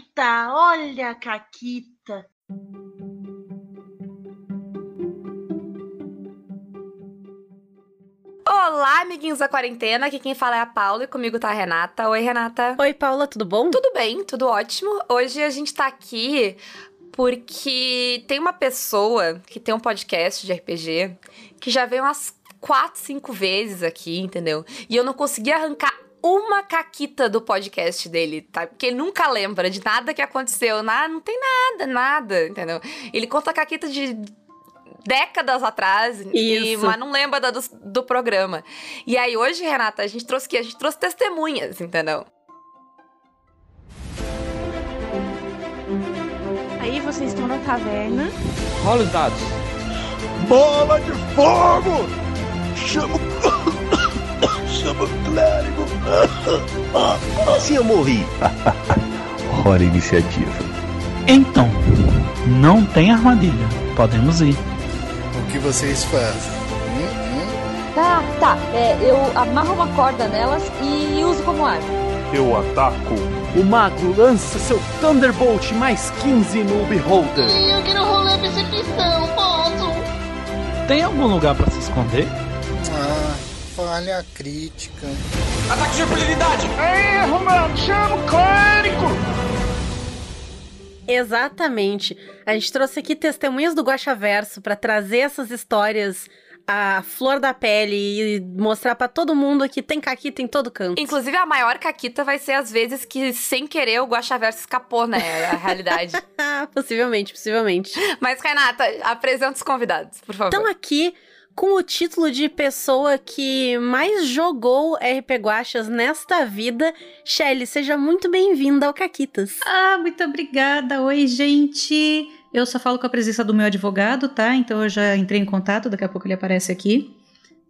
Caquita, olha a Caquita. Olá, amiguinhos da quarentena. Aqui quem fala é a Paula e comigo tá a Renata. Oi, Renata. Oi, Paula, tudo bom? Tudo bem, tudo ótimo. Hoje a gente tá aqui porque tem uma pessoa que tem um podcast de RPG que já veio umas quatro, cinco vezes aqui, entendeu? E eu não consegui arrancar uma caquita do podcast dele, tá? Porque ele nunca lembra de nada que aconteceu, nada, não tem nada, nada, entendeu? Ele conta a caquita de décadas atrás, e, mas não lembra do, do programa. E aí hoje, Renata, a gente trouxe que a gente trouxe testemunhas, entendeu? Aí vocês estão na taverna. Rola os dados. Bola de fogo! Chama Chama o clérigo. Assim eu morri. Hora iniciativa. Então, não tem armadilha. Podemos ir. O que vocês fazem? Hum, hum? Tá, tá. É, eu amarro uma corda nelas e uso como arma. Eu ataco. O mago lança seu Thunderbolt mais 15 no Beholder. Eu quero rolar percepção, posso? Tem algum lugar para se esconder? Ah, falha crítica. Ataque de impunidade! Erro, mano! Chama o clérigo! Exatamente. A gente trouxe aqui testemunhas do Guaxa Verso para trazer essas histórias à flor da pele e mostrar para todo mundo que tem caquita em todo canto. Inclusive, a maior caquita vai ser as vezes que, sem querer, o Guaxaverso escapou, né? A realidade. possivelmente, possivelmente. Mas, Renata, apresenta os convidados, por favor. Então, aqui com o título de pessoa que mais jogou RP Guachas nesta vida. Shelly, seja muito bem-vinda ao Caquitas. Ah, muito obrigada. Oi, gente. Eu só falo com a presença do meu advogado, tá? Então eu já entrei em contato, daqui a pouco ele aparece aqui.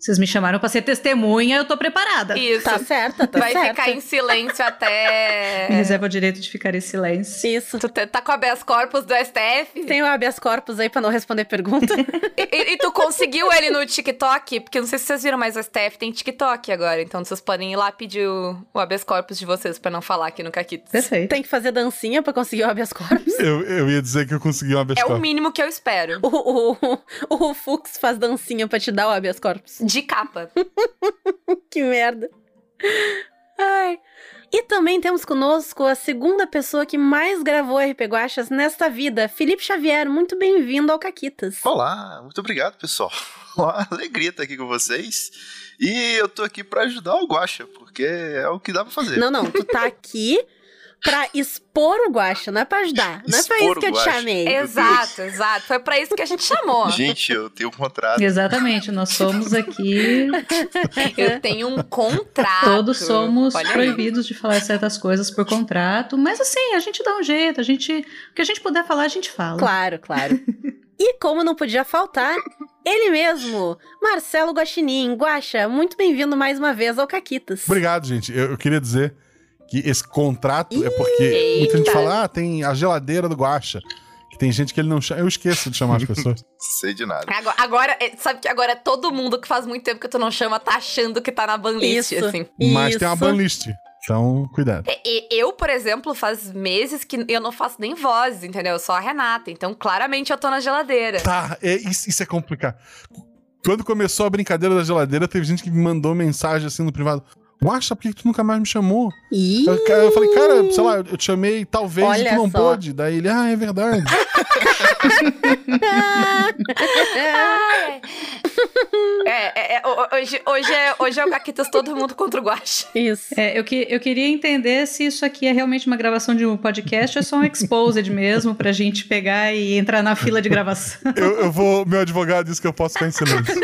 Vocês me chamaram para ser testemunha, eu tô preparada. Isso. Tá certa, tá Vai certa. ficar em silêncio até. Me reserva o direito de ficar em silêncio. Isso. Tu tá com habeas corpus do STF? Tem o habeas corpus aí pra não responder pergunta. e, e, tu conseguiu ele no TikTok? Porque não sei se vocês viram, mas o STF tem TikTok agora. Então vocês podem ir lá pedir o, o habeas corpus de vocês pra não falar aqui no Caquitos. Perfeito. Tem que fazer dancinha pra conseguir o habeas corpus. Eu, eu ia dizer que eu consegui um habeas É corpus. o mínimo que eu espero. O, o, o, o Fux faz dancinha pra te dar o habeas corpus. De capa. que merda. Ai. E também temos conosco a segunda pessoa que mais gravou RP Guachas nesta vida, Felipe Xavier. Muito bem-vindo ao Caquitas. Olá, muito obrigado, pessoal. Uma alegria estar aqui com vocês. E eu tô aqui para ajudar o Guaxa, porque é o que dá pra fazer. Não, não, tu tá aqui pra expor o Guaxa, não é pra ajudar. Não é pra isso que eu te chamei. Exato, exato. Foi pra isso que a gente chamou. Gente, eu tenho um contrato. Exatamente, nós somos aqui. Eu tenho um contrato. Todos somos Olha aí. proibidos de falar certas coisas por contrato, mas assim, a gente dá um jeito, a gente. O que a gente puder falar, a gente fala. Claro, claro. e como não podia faltar, ele mesmo, Marcelo Guaxinim. Guaxa, muito bem-vindo mais uma vez ao Caquitas. Obrigado, gente. Eu, eu queria dizer que esse contrato é porque muita gente fala, ah, tem a geladeira do Guaxa. Que tem gente que ele não chama. Eu esqueço de chamar as pessoas. Sei de nada. Agora, agora, é, sabe que agora todo mundo que faz muito tempo que tu não chama tá achando que tá na banlist, Isso. assim. Mas tem uma Isso. banlist. Então, cuidado. E- e- Eu, por exemplo, faz meses que eu não faço nem voz, entendeu? Eu sou a Renata. Então, claramente, eu tô na geladeira. Tá, é, isso, isso é complicado. Quando começou a brincadeira da geladeira, teve gente que me mandou mensagem assim no privado. Guaxa, por que tu nunca mais me chamou? Ih, Eu, eu falei, cara, sei lá, eu te chamei talvez e Olha tu não só. pôde. Daí ele, ah, é verdade. É, é, é, ho- hoje, hoje, é, hoje é o Caquitas todo mundo contra o Guaxa. Isso. É, eu, que, eu queria entender se isso aqui é realmente uma gravação de um podcast ou é só um exposed mesmo, pra gente pegar e entrar na fila de gravação. eu, eu vou. Meu advogado disse que eu posso ficar em silêncio.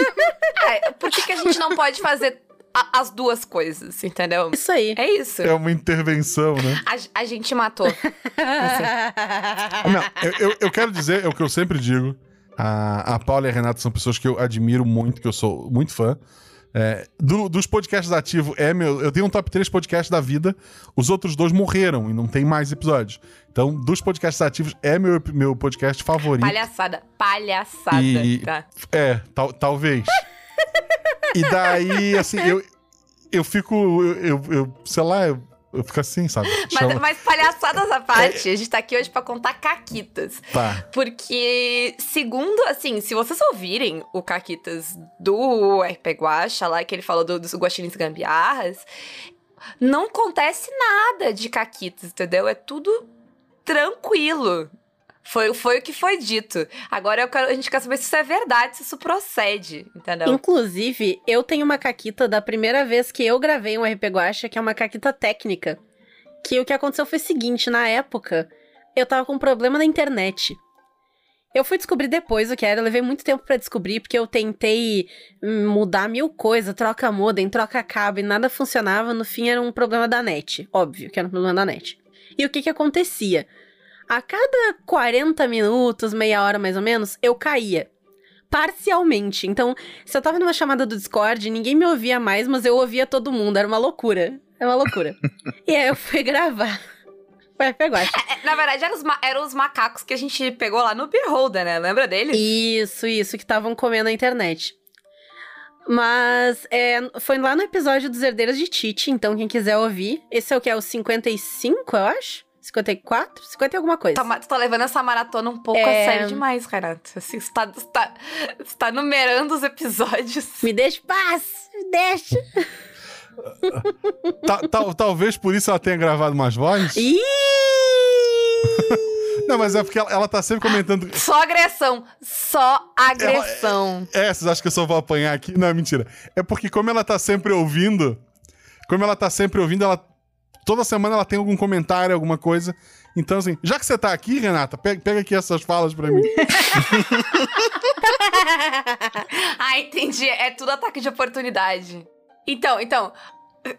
É, por que, que a gente não pode fazer a- as duas coisas, entendeu? Isso aí. É isso. É uma intervenção, né? A, a gente matou. Não, eu, eu, eu quero dizer, é o que eu sempre digo. A, a Paula e a Renata são pessoas que eu admiro muito, que eu sou muito fã. É, do- dos podcasts ativos, é meu. Eu tenho um top 3 podcasts da vida. Os outros dois morreram e não tem mais episódios. Então, dos podcasts ativos, é meu, meu podcast favorito. Palhaçada. Palhaçada. E- Tá. É, tal, talvez. E daí, assim, eu, eu fico. Eu, eu- eu- sei lá, eu, fica assim, sabe? Mas, Chama- mas palhaçadas à parte, a gente tá aqui hoje pra contar caquitas. Tá. Porque, segundo, assim, se vocês ouvirem o Caquitas do RP Guacha lá, que ele falou do- dos guaxinins gambiarras, não acontece nada de Caquitas, entendeu? É tudo tranquilo. Foi, foi o que foi dito. Agora quero- a gente quer saber se isso é verdade, se isso procede, entendeu? Inclusive, eu tenho uma caquita da primeira vez que eu gravei um RP Guacha, que é uma caquita técnica. Que o que aconteceu foi o seguinte, na época, eu tava com um problema na internet. Eu fui descobrir depois o que era, eu levei muito tempo pra descobrir, porque eu tentei hum, mudar mil coisas, troca modem, troca cabo, e nada funcionava, no fim era um problema da net. Óbvio que era um problema da net. E o que que acontecia? A cada 40 minutos, meia hora mais ou menos, eu caía parcialmente. Então, se eu tava numa chamada do Discord, ninguém me ouvia mais, mas eu ouvia todo mundo. Era uma loucura. Era uma loucura. e aí eu fui gravar. Foi pegou. É, Na verdade, eram os, ma- eram os macacos que a gente pegou lá no Beholder, né? Lembra deles? Isso, isso, que estavam comendo a internet. Mas é, foi lá no episódio dos Herdeiros de Tite, então quem quiser ouvir. Esse é o que? É o 55, eu acho? 54? 50 e alguma coisa. Tá, tu tá levando essa maratona um pouco É. a sério demais, Renato. Assim, você tá, você tá, você tá numerando os episódios. Me deixa em paz! Me deixa! Ta- tal- talvez por isso ela tenha gravado mais vozes. Ih! Não, mas é porque ela, ela tá sempre comentando. Só agressão. Só agressão. É, vocês acham que eu só vou apanhar aqui? Não, é mentira. É porque, como ela tá sempre ouvindo, como ela tá sempre ouvindo, ela. Toda semana ela tem algum comentário, alguma coisa. Então, assim, já que você tá aqui, Renata, pega, pega aqui essas falas pra mim. ah, entendi. É tudo ataque de oportunidade. Então, então.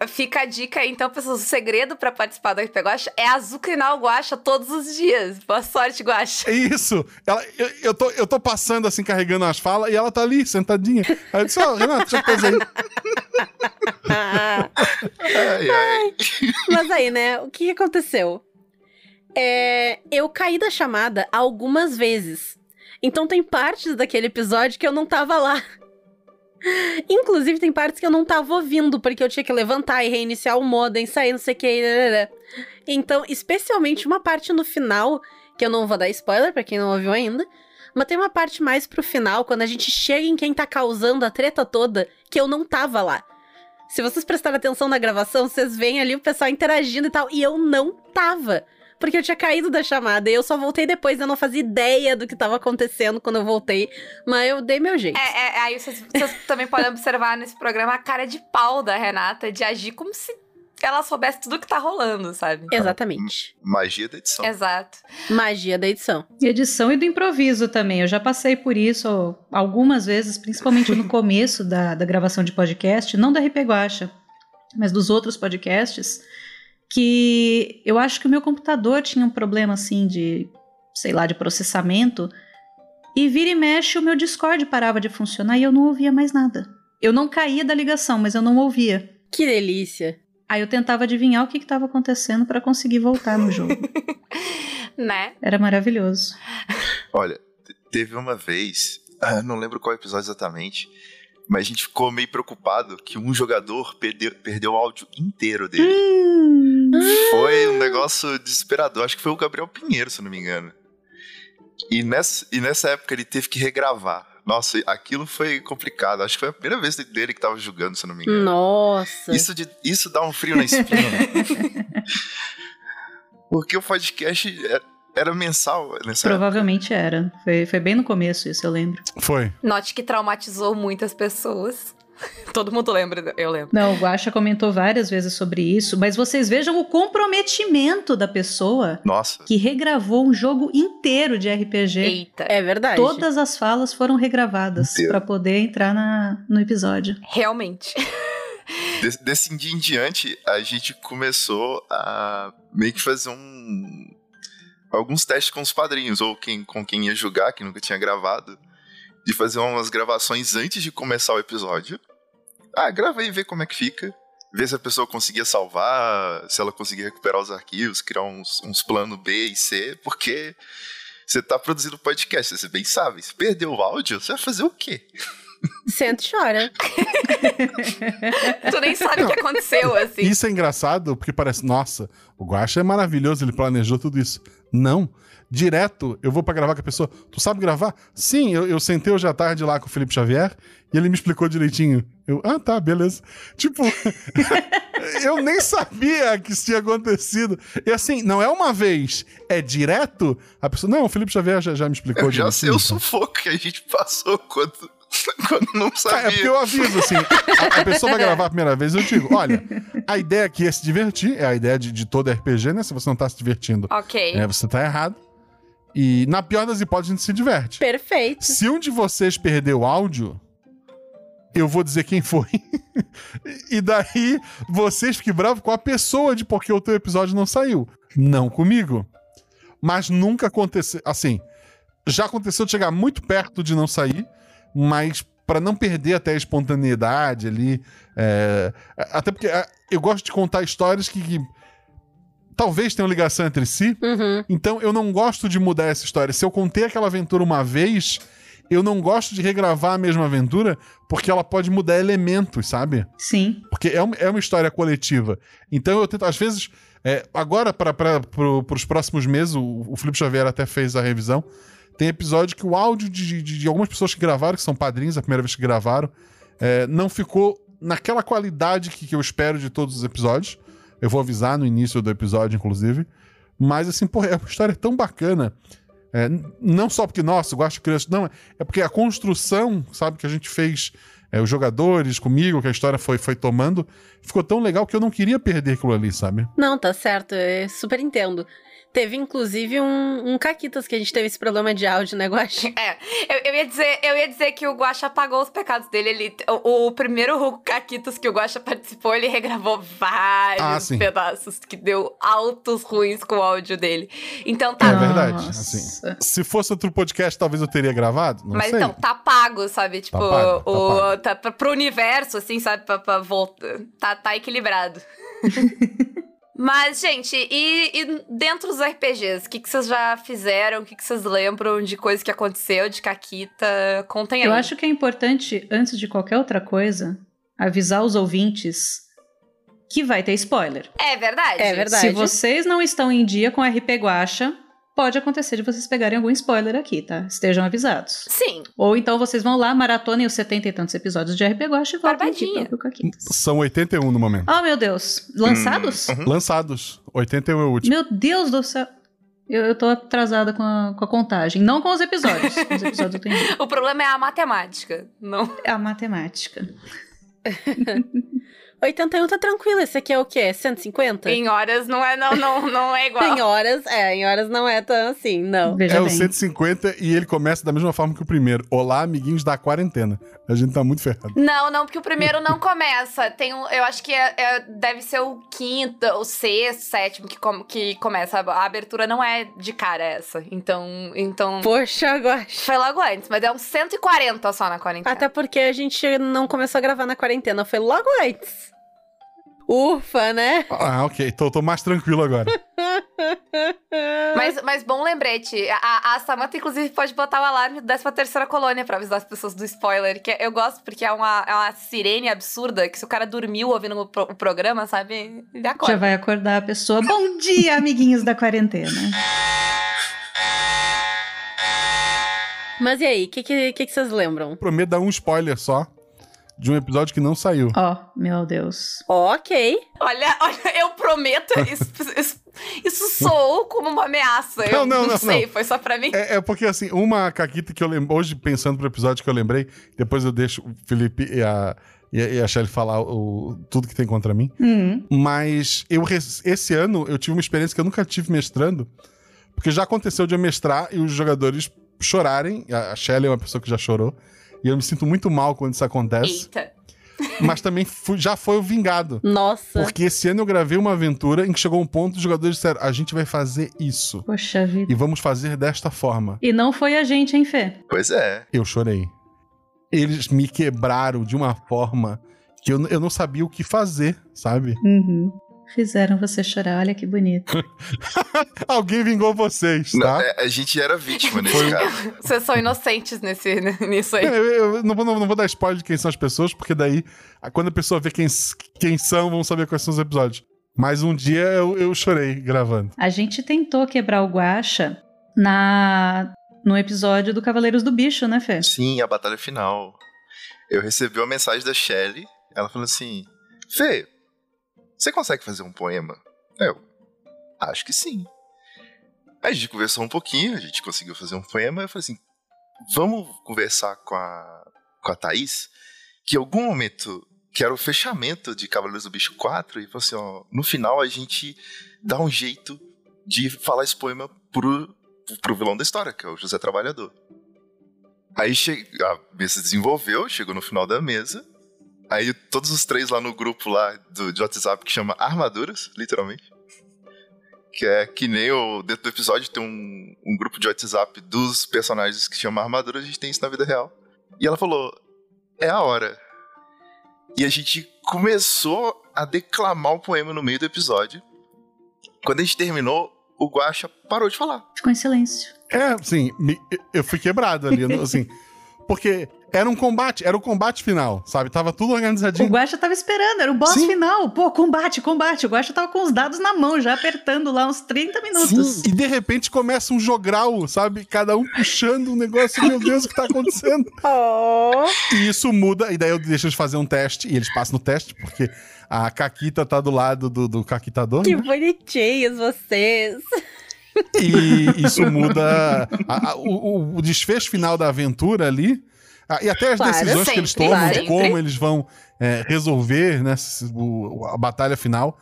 Fica a dica aí, então, pessoas. O segredo pra participar do RP Guacha é azucrinar o Guacha todos os dias. Boa sorte, Guacha. É isso. Ela, eu, eu, tô, eu tô passando, assim, carregando as falas, e ela tá ali, sentadinha. Aí eu disse, ó, Renata, já aí. Ai, ai. Mas aí, né? O que aconteceu? É, eu caí da chamada algumas vezes. Então tem partes daquele episódio que eu não tava lá. Inclusive, tem partes que eu não tava ouvindo, porque eu tinha que levantar e reiniciar o modem, sair, não sei o que. rarará. Então, especialmente uma parte no final, que eu não vou dar spoiler pra quem não ouviu ainda, mas tem uma parte mais pro final, quando a gente chega em quem tá causando a treta toda, que eu não tava lá. Se vocês prestarem atenção na gravação, vocês veem ali o pessoal interagindo e tal. E eu não tava. Porque eu tinha caído da chamada. E eu só voltei depois. Eu não fazia ideia do que tava acontecendo quando eu voltei. Mas eu dei meu jeito. É, é, aí vocês, vocês também podem observar nesse programa a cara de pau da Renata de agir como se ela soubesse tudo que tá rolando, sabe? Exatamente. Magia da edição. Exato. Magia da edição. E edição e do improviso também. Eu já passei por isso algumas vezes, principalmente no começo da, da gravação de podcast, não da RP Guacha, mas dos outros podcasts, que eu acho que o meu computador tinha um problema assim de, sei lá, de processamento, e vira e mexe o meu Discord parava de funcionar e eu não ouvia mais nada. Eu não caía da ligação, mas eu não ouvia. Que delícia. Aí eu tentava adivinhar o que estava acontecendo para conseguir voltar no jogo. Né? Era maravilhoso. Olha, te- teve uma vez, ah, não lembro qual episódio exatamente, mas a gente ficou meio preocupado que um jogador perdeu, perdeu o áudio inteiro dele. Foi um negócio desesperador. Acho que foi o Gabriel Pinheiro, se não me engano. E nessa, e nessa época ele teve que regravar. Nossa, aquilo foi complicado. Acho que foi a primeira vez dele que tava jogando, se eu não me engano. Nossa. Isso, de, isso dá um frio na espinha. Porque o podcast era, era mensal nessa Provavelmente era. Foi, foi bem no começo isso, eu lembro. Foi. Note que traumatizou muitas pessoas. Todo mundo lembra, eu lembro. Não, o Guaxa comentou várias vezes sobre isso, mas vocês vejam o comprometimento da pessoa Nossa. que regravou um jogo inteiro de RPG. Eita. É verdade. Todas as falas foram regravadas para poder entrar na, no episódio. Realmente. Desse, desse dia em diante, a gente começou a meio que fazer um. Alguns testes com os padrinhos, ou quem, com quem ia jogar, que nunca tinha gravado, de fazer umas gravações antes de começar o episódio. Ah, grava aí e vê como é que fica. Ver se a pessoa conseguia salvar, se ela conseguia recuperar os arquivos, criar uns, uns planos B e C, porque você tá produzindo podcast, você bem sabe. Se perder o áudio, você vai fazer o quê? Senta e chora. tu nem sabe o que aconteceu, assim. Isso é engraçado porque parece, nossa, o Guaxa é maravilhoso, ele planejou tudo isso. Não. Direto, eu vou pra gravar com a pessoa. Tu sabe gravar? Sim, eu, eu sentei hoje à tarde lá com o Felipe Xavier e ele me explicou direitinho. Eu, ah, tá, beleza. Tipo, eu nem sabia que isso tinha acontecido. E assim, não é uma vez, é direto. A pessoa, não, o Felipe Xavier já, já me explicou Eu já sei o direitinho. sufoco que a gente passou quando, quando não sabia. É porque eu aviso, assim, a, a pessoa vai gravar a primeira vez, eu digo, olha, a ideia aqui é se divertir, é a ideia de, de todo RPG, né? Se você não tá se divertindo, Ok. é, você tá errado. E na pior das hipóteses, a gente se diverte. Perfeito. Se um de vocês perder o áudio, eu vou dizer quem foi. e daí, vocês fiquem bravos com a pessoa de porque o teu episódio não saiu. Não comigo. Mas nunca aconteceu. Assim, já aconteceu de chegar muito perto de não sair, mas para não perder até a espontaneidade ali. é, Até porque é, eu gosto de contar histórias que, que talvez tenham ligação entre si. Uhum. Então eu não gosto de mudar essa história. Se eu contei aquela aventura uma vez, eu não gosto de regravar a mesma aventura porque ela pode mudar elementos, sabe? Sim. Porque é uma, é uma história coletiva. Então eu tento, às vezes, é, agora para pro, os próximos meses, o, o Felipe Xavier até fez a revisão. Tem episódio que o áudio de, de, de algumas pessoas que gravaram, que são padrinhos, a primeira vez que gravaram, é, não ficou naquela qualidade que, que eu espero de todos os episódios. Eu vou avisar no início do episódio, inclusive. Mas, assim, porra, é uma história tão bacana. É, não só porque, nossa, eu gosto de criança. Não, é porque a construção, sabe, que a gente fez, é, os jogadores comigo, que a história foi, foi tomando, ficou tão legal que eu não queria perder aquilo ali, sabe? Não, tá certo, eu super entendo. Teve, inclusive, um, um Caquitas que a gente teve esse problema de áudio, né, Guaxa? É, eu, eu ia dizer, eu ia dizer que o Guaxa apagou os pecados dele. Ele, o, o primeiro Caquitos que o Guaxa participou, ele regravou vários Ah, pedaços que deu altos ruins com o áudio dele. Então tá. É verdade. Assim, se fosse outro podcast, talvez eu teria gravado. Não Mas sei. então, tá pago, sabe? Tipo, pago, tá o, pago. tá pro universo, assim, sabe? Pra, pra volta. Tá, tá equilibrado. Mas, gente, e, e dentro dos RPGs, o que, que vocês já fizeram? O que, que vocês lembram de coisa que aconteceu, de Caquita? Contem aí. Eu acho que é importante, antes de qualquer outra coisa, avisar os ouvintes que vai ter spoiler. É verdade. É verdade. Se vocês não estão em dia com RP Guacha, pode acontecer de vocês pegarem algum spoiler aqui, tá? Estejam avisados. Sim. Ou então vocês vão lá, maratonem os 70 e tantos episódios de RP Guacha e voltem aqui Barbadinha. pro Caquitas. São 81 no momento. Oh, meu Deus. Lançados? Uhum. Lançados. 81 é o último. Meu Deus do céu. Eu, eu tô atrasada com a, com a contagem. Não com os episódios. Com os episódios eu tenho. O problema é a matemática. Não. É a matemática. 81 tá tranquilo, esse aqui é o quê? 150? Em horas não é, não, não, não é igual. Em horas, é, em horas não é tão assim, não. Veja É o bem. 150 e ele começa da mesma forma que o primeiro. Olá, amiguinhos da quarentena. A gente tá muito ferrado. Não, não, porque o primeiro não começa. Tem um, eu acho que é- é- deve ser o quinto, o sexto, sétimo que, com- que começa. A abertura não é de cara essa. Então, então Poxa, Guaxa. foi logo antes, mas é uns 140 só na quarentena. Até porque a gente não começou a gravar na quarentena, foi logo antes. Ufa, né? Ah, ok. Tô, tô mais tranquilo agora. Mas, mas bom lembrete. A, a Samantha, inclusive, pode botar o alarme da 13 terceira colônia pra avisar as pessoas do spoiler. Que eu gosto, porque é uma, é uma sirene absurda que se o cara dormiu ouvindo o, pro- o programa, sabe? Ele acorda. Já vai acordar a pessoa. Bom dia, amiguinhos da quarentena. Mas e aí, o que, que, que, que vocês lembram? Prometo dar um spoiler só de um episódio que não saiu. Ó, meu Deus. Ok. Olha, olha, eu prometo, isso, isso, isso soou como uma ameaça. Não, eu não, não, não, sei, não. foi só pra mim. É, é porque, assim, uma caquita que eu lembro. Hoje, pensando pro episódio que eu lembrei, depois eu deixo o Felipe e a, e a, e a Shelly falar o, tudo que tem contra mim. Hum. Mas eu esse ano eu tive uma experiência que eu nunca tive mestrando. Porque já aconteceu de eu mestrar e os jogadores chorarem. A a Shelly é uma pessoa que já chorou. E eu me sinto muito mal quando isso acontece. Eita. Mas também fui- já foi o vingado. Nossa. Porque esse ano eu gravei uma aventura em que chegou um ponto os jogadores disseram: a gente vai fazer isso. Poxa vida. E vamos fazer desta forma. E não foi a gente, hein, Fê? Pois é. Eu chorei. Eles me quebraram de uma forma que eu, eu não sabia o que fazer, sabe? Uhum. Fizeram você chorar, olha que bonito. Alguém vingou vocês, tá? Não, é, a gente era vítima nesse Foi- caso. Vocês são inocentes nesse, nisso aí. É, Eu, eu não, vou, não vou dar spoiler de quem são as pessoas, porque daí, quando a pessoa vê quem, quem são, vão saber quais são os episódios. Mas um dia eu, eu chorei gravando. A gente tentou quebrar o Guacha na no episódio do Cavaleiros do Bicho, né, Fê? Sim, a batalha final. Eu recebi uma mensagem da Shelly, ela falou assim: Fê, você consegue fazer um poema? Eu, acho que sim. Aí a gente conversou um pouquinho, a gente conseguiu fazer um poema, eu falei assim: vamos conversar com a, com a Thaís, que em algum momento, que era o fechamento de Cavaleiros do Bicho 4, e falou assim: ó, no final a gente dá um jeito de falar esse poema pro, pro vilão da história, que é o José Trabalhador. Aí a mesa se desenvolveu, chegou no final da mesa. Aí todos os três lá no grupo lá do, de WhatsApp que chama Armaduras, literalmente. Que é que nem o. Dentro do episódio tem um, um grupo de WhatsApp dos personagens que chama Armaduras, a gente tem isso na vida real. E ela falou: é a hora. E a gente começou a declamar o poema no meio do episódio. Quando a gente terminou, o Guaxa parou de falar. Ficou em silêncio. É, assim, me- eu fui quebrado ali, assim. Porque era um combate, era o combate final, sabe? Tava tudo O organizadinho. Guacha tava esperando, era o boss Sim. final. Pô, combate, combate. O Guacha tava com os dados na mão, já apertando lá uns 30 minutos. Sim, e de repente começa um jogral, sabe? Cada um puxando um negócio, meu Deus, o que tá acontecendo? Oh. E isso muda, e daí eu deixo eles fazer um teste, e eles passam no teste, porque a Caquita tá do lado do, do Caquitador. Que né? bonitinhos vocês. E isso muda a- a- o, o desfecho final da aventura ali. ah, E até as Claro, decisões que sempre, eles tomam, claro. de como eles vão é, resolver né, o- a batalha final,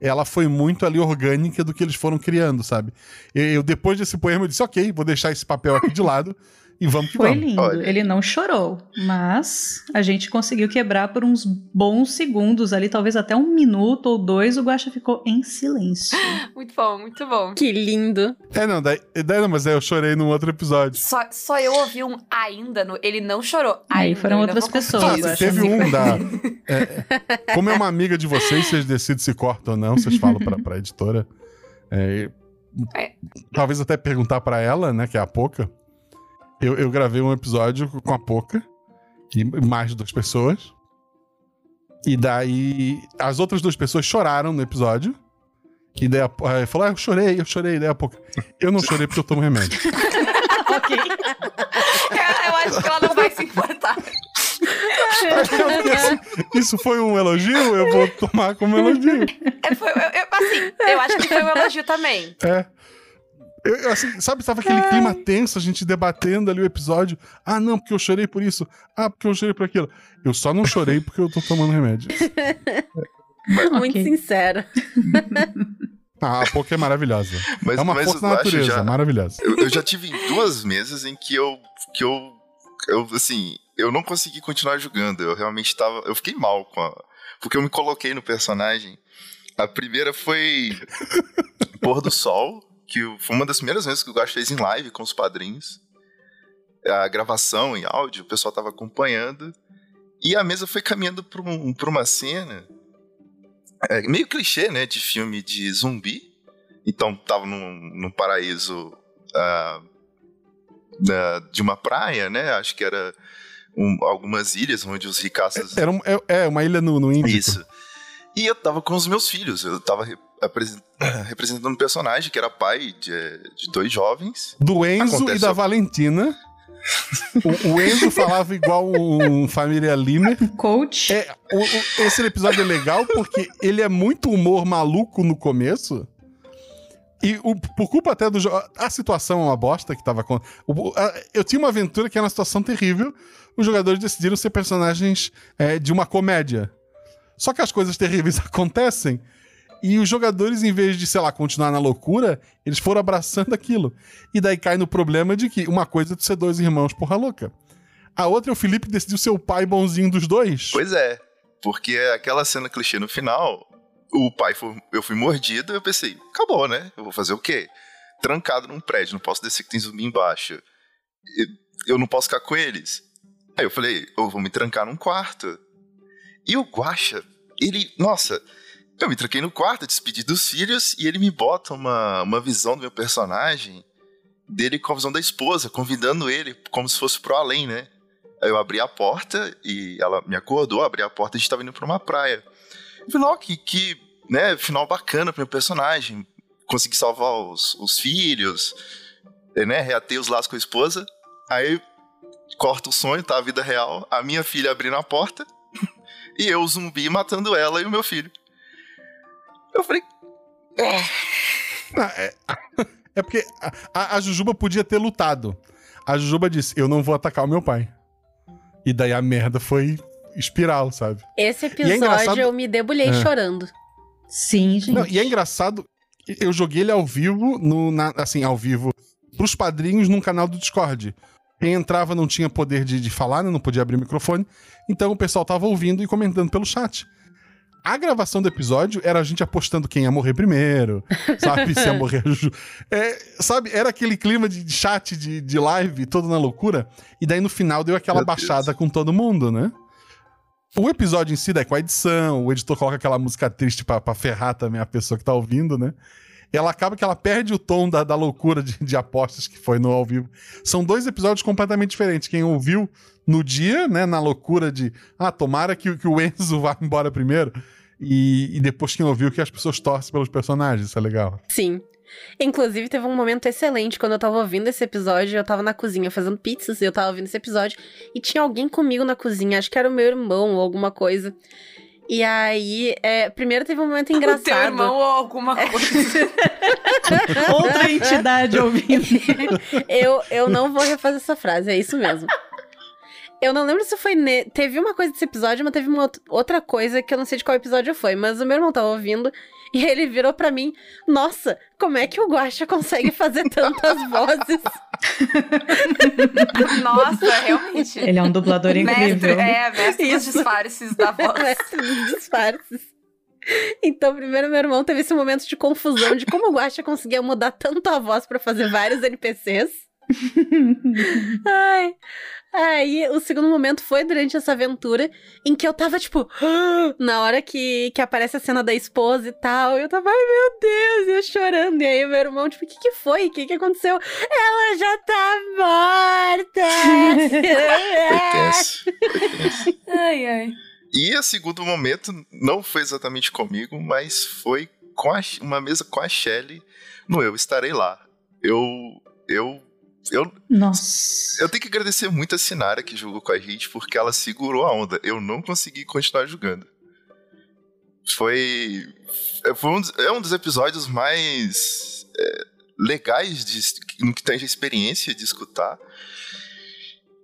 ela foi muito ali orgânica do que eles foram criando, sabe? Eu, eu, depois desse poema, eu disse, ok, vou deixar esse papel aqui de lado e vamos que Foi vamos. lindo. Olha. Ele não chorou, mas a gente conseguiu quebrar por uns bons segundos ali, talvez até um minuto ou dois, o Guacha ficou em silêncio. Muito bom, muito bom. Que lindo. É, não, daí, daí não, mas aí eu chorei num outro episódio. Só, só eu ouvi um ainda no. Ele não chorou. Aí foram outras pessoas, Ah, teve um da. é, como é uma amiga de vocês, vocês decidem se corta ou não, vocês falam pra, pra editora. É, É. Talvez até perguntar pra ela, né, que é a Poca. Eu, eu gravei um episódio com a Poca e mais duas pessoas. E daí as outras duas pessoas choraram no episódio. E daí a, falou: Ah, eu chorei, eu chorei. Daí a Poca. Eu não chorei porque eu tomo remédio. ok. Eu acho que ela não vai se importar. Eu Isso foi um elogio? Eu vou tomar como elogio. É, foi- eu- eu- assim, eu acho que foi um elogio também. É. Eu, eu, assim, sabe, tava aquele clima tenso, a gente debatendo ali o episódio. Ah, não, porque eu chorei por isso. Ah, porque eu chorei por aquilo. Eu só não chorei porque eu tô tomando remédio. Muito Ok. sincero. Ah, a Poca é maravilhosa. Mas, é uma mas força eu da natureza, já- maravilhosa. Eu, eu já tive duas mesas em que eu, que eu, eu, assim, eu não consegui continuar jogando. Eu realmente tava, eu fiquei mal com a, porque eu me coloquei no personagem. A primeira foi Pôr do Sol, que foi uma das primeiras vezes que o Gato fez em live com os padrinhos. A gravação em áudio, o pessoal tava acompanhando. E a mesa foi caminhando pra, um, uma cena é, meio clichê, né, de filme de zumbi. Então tava num, num paraíso ah, da- de uma praia, né? Acho que era um- algumas ilhas onde os ricaços. Era um- é, é, uma ilha no, no Índico. Isso. E eu tava com os meus filhos. Eu tava representando um personagem que era pai de, de dois jovens. Do Enzo Acontece- e da Valentina. O, o Enzo falava igual um família Limer. Coach. É, o- o- esse episódio é legal porque ele é muito humor maluco no começo. E o- por culpa até do jogo. A situação é uma bosta que tava com. o- a- eu tinha uma aventura que era uma situação terrível. Os jogadores decidiram ser personagens é, de uma comédia. Só que as coisas terríveis acontecem. E os jogadores, em vez de, sei lá, continuar na loucura, eles foram abraçando aquilo. E daí cai no problema de que uma coisa é tu ser dois irmãos porra louca. A outra é o Felipe decidiu ser o pai bonzinho dos dois. Pois é. Porque aquela cena clichê no final, o pai foi, eu fui mordido, eu pensei, acabou, né? Eu vou fazer o quê? Trancado num prédio, não posso descer que tem zumbi embaixo. Eu não posso ficar com eles. Aí eu falei, eu vou me trancar num quarto. E o Guaxa, ele, nossa, Eu me tranquei no quarto, despedi dos filhos, e ele me bota uma, uma visão do meu personagem, dele com a visão da esposa, convidando ele como se fosse pro além, né? Aí eu abri a porta e ela me acordou, abri a porta e a gente tava indo pra uma praia. Eu falei, ó, que, que né, final bacana pro meu personagem. Consegui salvar os, os filhos, né? Reatei os laços com a esposa. Aí corta o sonho, tá? A vida real. A minha filha abrindo a porta e eu, zumbi, matando ela e o meu filho. Eu falei. É, é, é porque a, a, Jujuba podia ter lutado. A Jujuba disse: Eu não vou atacar o meu pai. E daí a merda foi espiral, sabe? Esse episódio é eu me debulhei é. chorando. Sim, gente. Não, e é engraçado, eu joguei ele ao vivo, no, na, assim, ao vivo, pros padrinhos num canal do Discord. Quem entrava não tinha poder de, de falar, né? não podia abrir o microfone. Então o pessoal tava ouvindo e comentando pelo chat. A gravação do episódio era a gente apostando quem ia morrer primeiro, sabe? Se ia morrer. É, sabe? Era aquele clima de chat, de, de live, todo na loucura. E daí no final deu aquela Meu baixada Deus. com todo mundo, né? O episódio em si, daí com a edição, o editor coloca aquela música triste pra, pra ferrar também a pessoa que tá ouvindo, né? Ela acaba que ela perde o tom da, da loucura de, de, apostas que foi no ao vivo. São dois episódios completamente diferentes. Quem ouviu no dia, né, na loucura de, ah, tomara que, que o Enzo vá embora primeiro, e, e depois quem ouviu que as pessoas torcem pelos personagens, isso é legal. Sim. Inclusive, teve um momento excelente quando eu tava ouvindo esse episódio. Eu tava na cozinha fazendo pizzas e eu tava ouvindo esse episódio. E tinha alguém comigo na cozinha, acho que era o meu irmão ou alguma coisa. E aí, é, primeiro teve um momento engraçado. O teu irmão ou alguma coisa. Outra entidade ouvindo. eu, eu não vou refazer essa frase, é isso mesmo. Eu não lembro se foi. Ne... Teve uma coisa desse episódio, mas teve uma outra coisa que eu não sei de qual episódio foi. Mas o meu irmão tava ouvindo e ele virou para mim: Nossa, como é que o Guacha consegue fazer tantas vozes? Nossa, realmente. Ele é um dublador incrível. Mestre, é, mestre dos disfarces da voz. mestre dos disfarces. Então, primeiro meu irmão teve esse momento de confusão de como o Guacha conseguia mudar tanto a voz para fazer vários NPCs. Ai. Aí, o segundo momento foi durante essa aventura em que eu tava, tipo, na hora que, que aparece a cena da esposa e tal, eu tava, ai meu Deus, eu chorando. E aí, meu irmão, tipo, o que que foi? O que que aconteceu? Ela já tá morta! foi tenso. Foi tenso. Ai, ai. E o segundo momento não foi exatamente comigo, mas foi com a, uma mesa com a Shelly no Eu Estarei Lá. Eu, eu eu, Nossa. Eu tenho que agradecer muito a Sinara que jogou com a gente, porque ela segurou a onda. Eu não consegui continuar jogando. Foi. Foi um, é um dos episódios mais é, legais de, no que tange a experiência de escutar.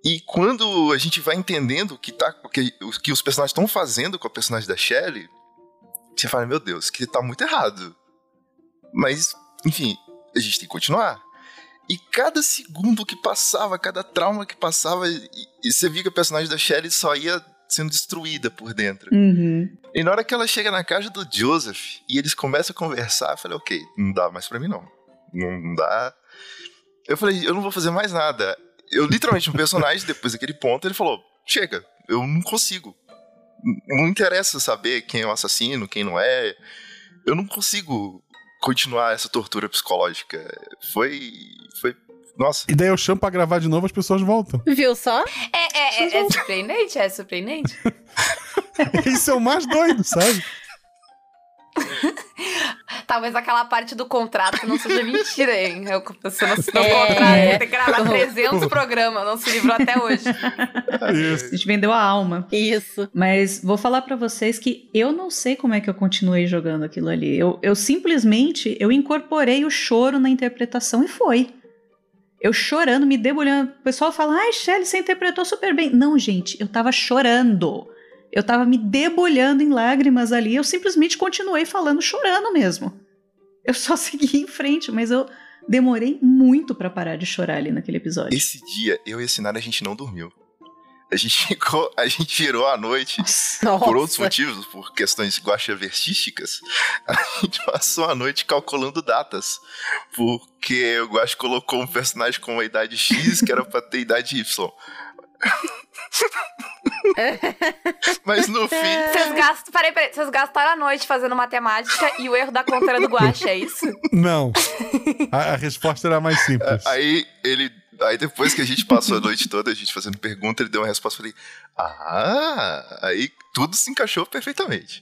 E quando a gente vai entendendo o que, tá, o que, o que os personagens estão fazendo com a personagem da Shelley, você fala, meu Deus, que tá muito errado. Mas, enfim, a gente tem que continuar. E cada segundo que passava, cada trauma que passava, e, e você via que a personagem da Shelly só ia sendo destruída por dentro. Uhum. E na hora que ela chega na casa do Joseph e eles começam a conversar, eu falei, ok, não dá mais pra mim não. Não, não dá. Eu falei, eu não vou fazer mais nada. Eu literalmente, um personagem, depois daquele ponto, ele falou: chega, eu não consigo. Não interessa saber quem é o assassino, quem não é. Eu não consigo continuar essa tortura psicológica. Foi. Foi. Nossa. E daí eu chamo pra gravar de novo, as pessoas voltam. Viu só? É, é, é, é surpreendente, é surpreendente. Isso é o mais doido, sabe? Talvez aquela parte do contrato não seja mentira, hein? Eu você não assinou é... o contrato, tem que gravar 300 programas, não se livrou até hoje. Isso. A gente vendeu a alma. Isso. Mas vou falar para vocês que eu não sei como é que eu continuei jogando aquilo ali. Eu, eu simplesmente, eu incorporei o choro na interpretação e foi. Eu chorando, me debulhando. O pessoal fala, ai, Shelly, você interpretou super bem. Não, gente, eu tava chorando. Eu tava me debulhando em lágrimas ali, eu simplesmente continuei falando, chorando mesmo. Eu só segui em frente, mas eu demorei muito para parar de chorar ali naquele episódio. Esse dia, eu e a Sinara, a gente não dormiu. A gente ficou, a gente virou a noite Nossa. por outros motivos, por questões guaxavertísticas. A gente passou a noite calculando datas, porque o Guax colocou um personagem com uma idade X que era pra ter idade Y. Mas no fim. Vocês gastam. Peraí, peraí. Vocês gastaram a noite fazendo matemática e o erro da conta era do Guache, é isso? Não. A, a resposta era mais simples. Aí ele. Aí depois que a gente passou a noite toda, a gente fazendo pergunta, ele deu uma resposta. Falei, ah, aí tudo se encaixou perfeitamente.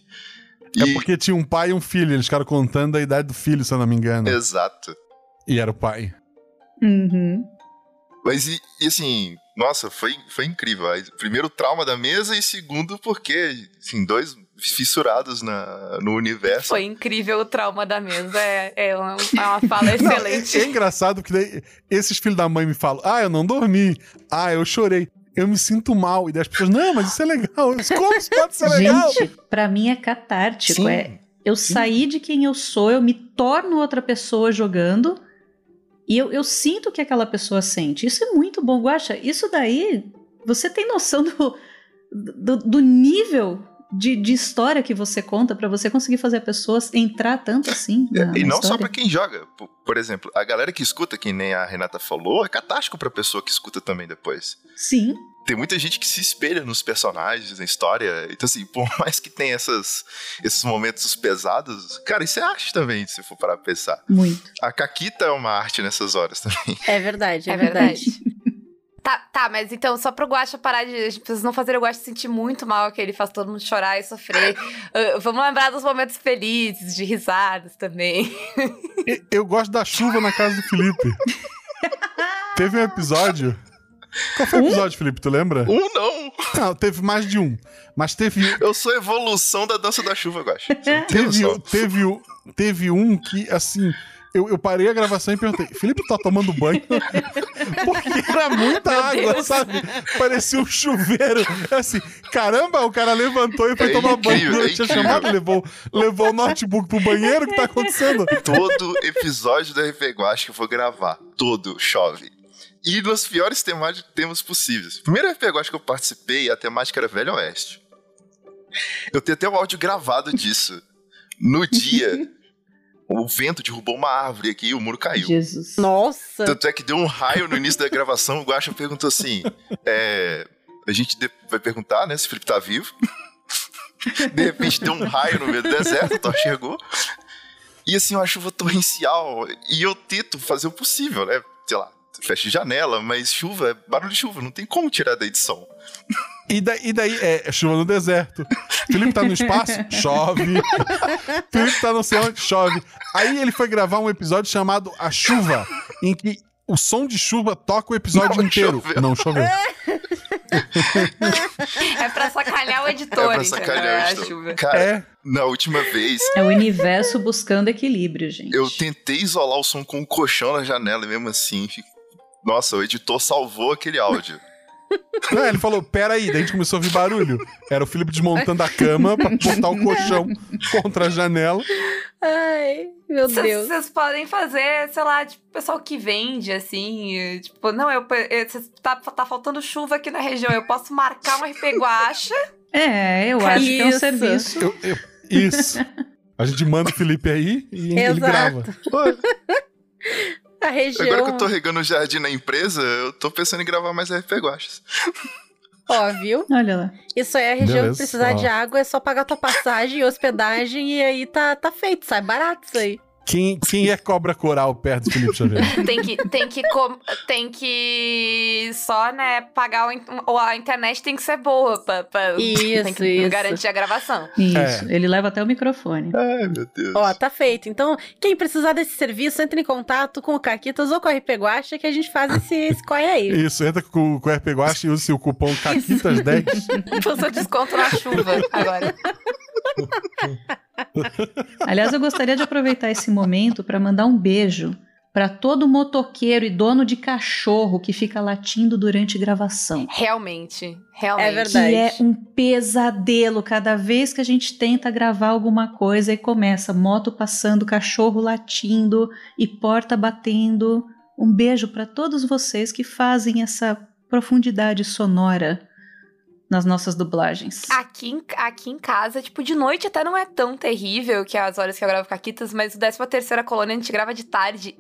É porque tinha um pai e um filho, eles ficaram contando a idade do filho, se eu não me engano. Exato. E era o pai. Uhum. Mas e, e assim, nossa, foi, foi incrível. Primeiro, o trauma da mesa, e segundo, porque, assim, dois fissurados na, no universo. Foi incrível o trauma da mesa. É, é, uma, é uma fala Não, é, excelente. é engraçado que daí esses filhos da mãe me falam: Ah, eu não dormi. Ah, eu chorei. Eu me sinto mal. E daí as pessoas, não, mas isso é legal. Como isso pode ser legal? Gente, pra mim é catártico. Sim. É, eu saí de quem eu sou, eu me torno outra pessoa jogando. E eu, eu sinto o que aquela pessoa sente. Isso é muito bom, Guaxa. Isso daí, você tem noção do, do, do nível de, de história que você conta pra você conseguir fazer as pessoas entrar tanto assim. Na, e não só pra quem joga. Por, por exemplo, a galera que escuta, que nem a Renata falou, é catástrofe pra pessoa que escuta também depois. Sim. Tem muita gente que se espelha nos personagens, na história. Então, assim, por mais que tenha essas, esses momentos pesados, cara, isso é arte também, se for parar pra pensar. Muito. A Caquita é uma arte nessas horas também. É verdade, é, É verdade. verdade. Tá, tá, mas então, só pro Guaxa parar de. Vocês não fazerem o Guaxa se sentir muito mal, que ele faz todo mundo chorar e sofrer. uh, vamos lembrar dos momentos felizes, de risadas também. Eu gosto da chuva na casa do Felipe. Teve um episódio. Qual foi o episódio, Felipe? Tu lembra? Um não! Não, teve mais de um. Mas teve. Eu sou a evolução da dança da chuva, eu acho. Teve, teve, um- teve um que, assim, eu, eu parei a gravação e perguntei: Felipe, tá tomando banho? Porque era muita água, Deus. sabe? Parecia um chuveiro. Assim, caramba, o cara levantou e foi É tomar banho. incrível, Eu é tinha chamado, levou, levou o notebook pro banheiro. O que tá acontecendo? Todo episódio da RP Guache que eu vou gravar, todo chove. E nos piores tema- temas possíveis. Primeiro RP Guache que eu participei, a temática era Velho Oeste. Eu tenho até o áudio gravado disso. No dia, o vento derrubou uma árvore aqui e o muro caiu. Jesus. Nossa. Tanto é que deu um raio no início da gravação, o Guacha perguntou assim: é, a gente vai perguntar, né, se o Felipe tá vivo. De repente deu um raio no meio do deserto, o Thor chegou. E assim, uma chuva torrencial. E eu tento fazer o possível, né? Sei lá, fecha janela, mas chuva é barulho de chuva, não tem como tirar da edição. E, da, e daí, é, é chuva no deserto. Felipe tá no espaço? Chove. Felipe tá não sei onde? Chove. Aí ele foi gravar um episódio chamado A Chuva, em que o som de chuva toca o episódio Não inteiro. choveu. Não choveu. É pra sacanear o editor, é pra sacanear É o a editor. Cara, É. na última vez, É o universo buscando equilíbrio, gente. eu tentei isolar o som com um colchão na janela e mesmo assim. fi- Nossa, o editor salvou aquele áudio. Não, ele falou, peraí, daí a gente começou a ouvir barulho. Era o Felipe desmontando a cama pra botar o colchão contra a janela. Ai, meu Deus. Vocês podem fazer, sei lá, tipo, pessoal que vende, assim, tipo, não, eu, eu cês- tá, tá faltando chuva aqui na região, eu posso marcar um RP Guacha. É, eu acho que é um Isso. serviço. Eu- eu- isso. A gente manda o Felipe aí e ele Exato. grava. A região. Agora que eu tô regando o jardim na empresa, eu tô pensando em gravar mais RP Guaches. Ó, viu? Olha lá. Isso aí é a região Beleza, que precisar ó. de água, é só pagar tua passagem e hospedagem e aí tá, tá feito, sai barato isso aí. Quem, quem é cobra coral perto do Felipe Xavier? Tem que, tem que, com- tem que só, né, pagar o, a internet tem que ser boa pra, pra Isso, tem que isso. garantir a gravação. Isso. É. Ele leva até o microfone. Ai, meu Deus. Ó, tá feito. Então, quem precisar desse serviço, entre em contato com o Caquitas ou com a RP Guacha que a gente faz esse, esse corre aí. Isso, entra com, com o RP Guache e use o cupom CAQUITAS10. Eu sou desconto na chuva agora. Aliás, eu gostaria de aproveitar esse momento para mandar um beijo para todo motoqueiro e dono de cachorro que fica latindo durante gravação. Realmente, realmente. É verdade. Que é um pesadelo cada vez que a gente tenta gravar alguma coisa e começa moto passando, cachorro latindo e porta batendo. Um beijo para todos vocês que fazem essa profundidade sonora nas nossas dublagens. Aqui, em- aqui em casa, tipo, de noite até não é tão terrível que as horas que eu gravo Caquitas, mas o 13 terceira colônia a gente grava de tarde.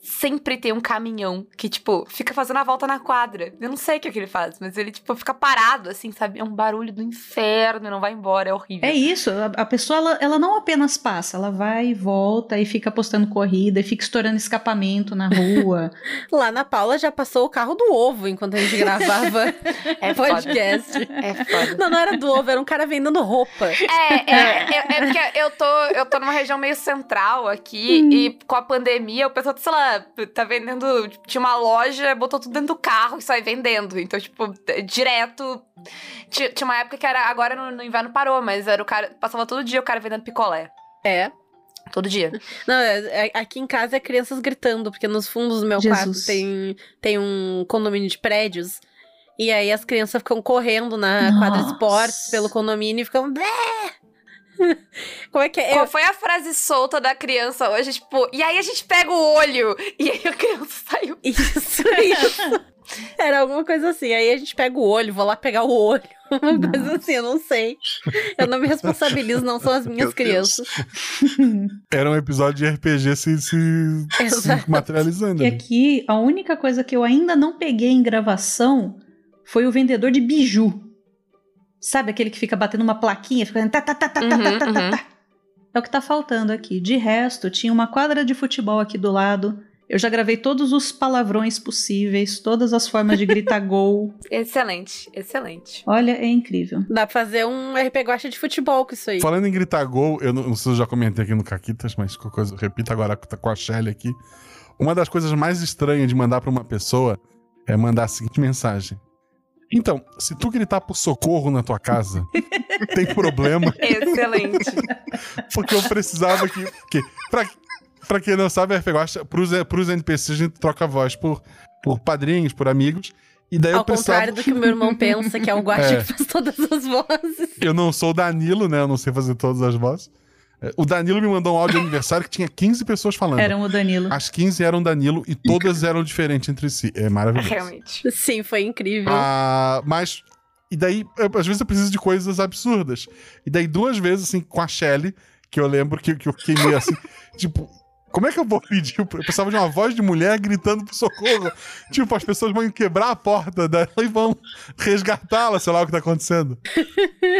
Sempre tem um caminhão que, tipo, fica fazendo a volta na quadra. Eu não sei o que, é que ele faz, mas ele, tipo, fica parado, assim, sabe? É um barulho do inferno, não vai embora, é horrível. É isso, a, pessoa, ela, ela, não apenas passa, ela vai e volta e fica postando corrida e fica estourando escapamento na rua. Lá na Paula já passou o carro do ovo enquanto a gente gravava é podcast. Foda. É foda. Não, não era do ovo, era um cara vendendo roupa. É, é, é, é porque eu tô, eu tô numa região meio central aqui hum. e com a pandemia o pessoal, sei lá, tá vendendo. Tinha uma loja, botou tudo dentro do carro e sai vendendo. Então, tipo, direto. Tinha, tinha uma época que era. Agora no, no, inverno parou, mas era o cara. Passava todo dia o cara vendendo picolé. É. Todo dia. Não, é, é, aqui em casa é crianças gritando, porque nos fundos do meu Jesus. quarto tem, tem um condomínio de prédios. E aí as crianças ficam correndo na Nossa. quadra esportes pelo condomínio e ficam. Como é que é? Qual foi a frase solta da criança hoje? Tipo, e aí a gente pega o olho. E aí a criança saiu. Isso, isso. Era alguma coisa assim. Aí a gente pega o olho, vou lá pegar o olho. Uma Nossa. coisa assim, eu não sei. Eu não me responsabilizo, não são as minhas Meu crianças. Era um episódio de RPG se, se, se materializando. E aqui, a única coisa que eu ainda não peguei em gravação foi o vendedor de biju. Sabe aquele que fica batendo uma plaquinha, ficando tá, tá, tá, tá, uhum, tá, tá, tá, tá. É o que tá faltando aqui. De resto, tinha uma quadra de futebol aqui do lado. Eu já gravei todos os palavrões possíveis, todas as formas de gritar gol. Excelente, excelente. Olha, é incrível. Dá pra fazer um RP Guacha de futebol com isso aí. Falando em gritar gol, eu não, não sei se eu já comentei aqui no Caquitas, mas qualquer coisa, repita agora com a Shelly aqui. Uma das coisas mais estranhas de mandar para uma pessoa é mandar a seguinte mensagem: então, se tu gritar por socorro na tua casa, tem problema. Excelente. Porque eu precisava que. que pra, pra quem não sabe, RPG, pros, pros NPCs a gente troca a voz por, por padrinhos, por amigos. E daí Ao eu precisava... contrário do que o meu irmão pensa, que é o Guaxa é. que faz todas as vozes. Eu não sou o Danilo, né? Eu não sei fazer todas as vozes. O Danilo me mandou um áudio de aniversário que tinha 15 pessoas falando. Eram o Danilo. As 15 eram Danilo e todas eram diferentes entre si. É maravilhoso. Realmente. Sim, foi incrível. Ah, mas. E daí, eu, às vezes eu preciso de coisas absurdas. E daí, duas vezes, assim, com a Shelly, que eu lembro que, que eu fiquei meio assim, tipo, como é que eu vou pedir? Eu precisava de uma voz de mulher gritando por socorro. tipo, as pessoas vão quebrar a porta dela e vão resgatá-la, sei lá o que tá acontecendo.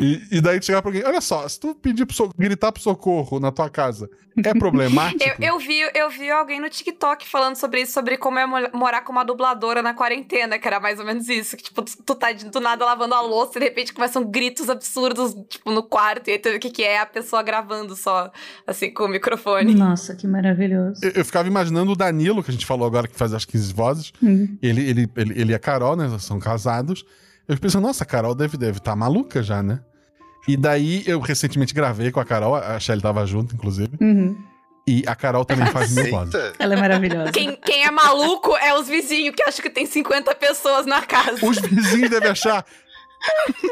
E, e daí chegar pra alguém: olha só, se tu pedir pro so gritar pro socorro na tua casa, é problemático? eu, eu, vi, eu vi alguém no TikTok falando sobre isso, sobre como é morar com uma dubladora na quarentena, que era mais ou menos isso. Que, tipo, tu, tá do nada lavando a louça e de repente começam gritos absurdos, tipo, no quarto. E aí tu vê o que, que é a pessoa gravando só, assim, com o microfone. Nossa, que maravilhoso. Eu, eu ficava imaginando o Danilo, que a gente falou agora, que faz as 15 vozes. Uhum. Ele, ele, ele, ele e a Carol, né? São casados. Eu pensando, nossa, a Carol deve estar deve tá maluca já, né? E daí eu recentemente gravei com a Carol, a Shelly tava junto, inclusive. Uhum. E a Carol também faz mil vozes. Ela é maravilhosa. Quem, quem é maluco é os vizinhos, que acham que tem 50 pessoas na casa. Os vizinhos devem achar.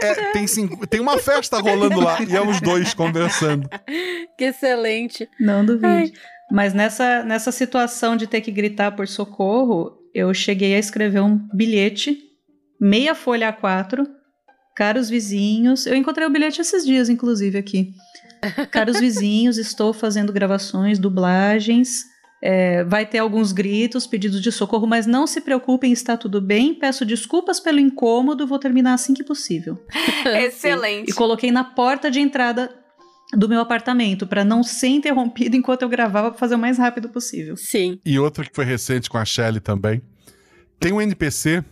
É, tem, cinco, tem uma festa rolando lá e é os dois conversando. Que excelente. Não duvide. Mas nessa, nessa situação de ter que gritar por socorro, eu cheguei a escrever um bilhete, meia folha A4, caros vizinhos. Eu encontrei o bilhete esses dias, inclusive, aqui. Caros vizinhos, estou fazendo gravações, dublagens. É, vai ter alguns gritos, pedidos de socorro, mas não se preocupem, está tudo bem. Peço desculpas pelo incômodo, vou terminar assim que possível. Excelente. E coloquei na porta de entrada do meu apartamento para não ser interrompido enquanto eu gravava para fazer o mais rápido possível. Sim. E outra que foi recente com a Shelly também. Tem um NPC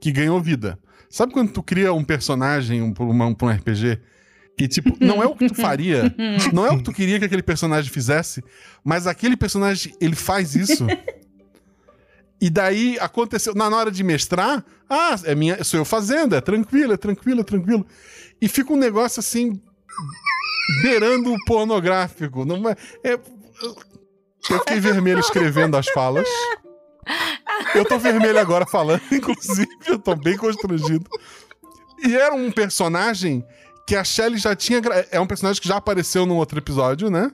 que ganhou vida. Sabe quando tu cria um personagem um, um, um RPG e, tipo, não é o que tu faria, não é o que tu queria que aquele personagem fizesse, mas aquele personagem, ele faz isso. E daí aconteceu, na hora de mestrar, ah, é minha, sou eu fazendo, é tranquilo, é tranquilo, é tranquilo. E fica um negócio assim, beirando o pornográfico. Não é, é, eu fiquei vermelho escrevendo as falas. Eu tô vermelho agora falando, inclusive, eu tô bem constrangido. E era um personagem que a Shelley já tinha. É um personagem que já apareceu num outro episódio, né?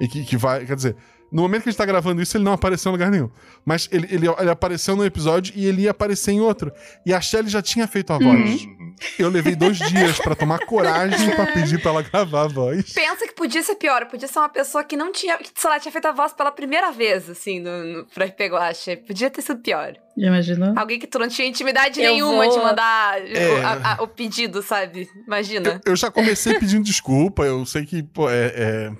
E que, que vai. Quer dizer, no momento que a gente tá gravando isso, ele não apareceu em lugar nenhum. Mas ele, ele, ele apareceu num episódio e ele ia aparecer em outro. E a Shelley já tinha feito a voz. Uhum. Eu levei dois dias pra tomar coragem pra pedir pra ela gravar a voz. Pensa que podia ser pior, podia ser uma pessoa que não tinha, que, sei lá, tinha feito a voz pela primeira vez, assim, no, no, pra RP Guacha. Podia ter sido pior. Já imaginou? Alguém que tu não tinha intimidade Eu nenhuma vou- de mandar É. o, a- a- o pedido, sabe? Imagina. Eu já comecei pedindo desculpa, eu sei que, pô, é. é-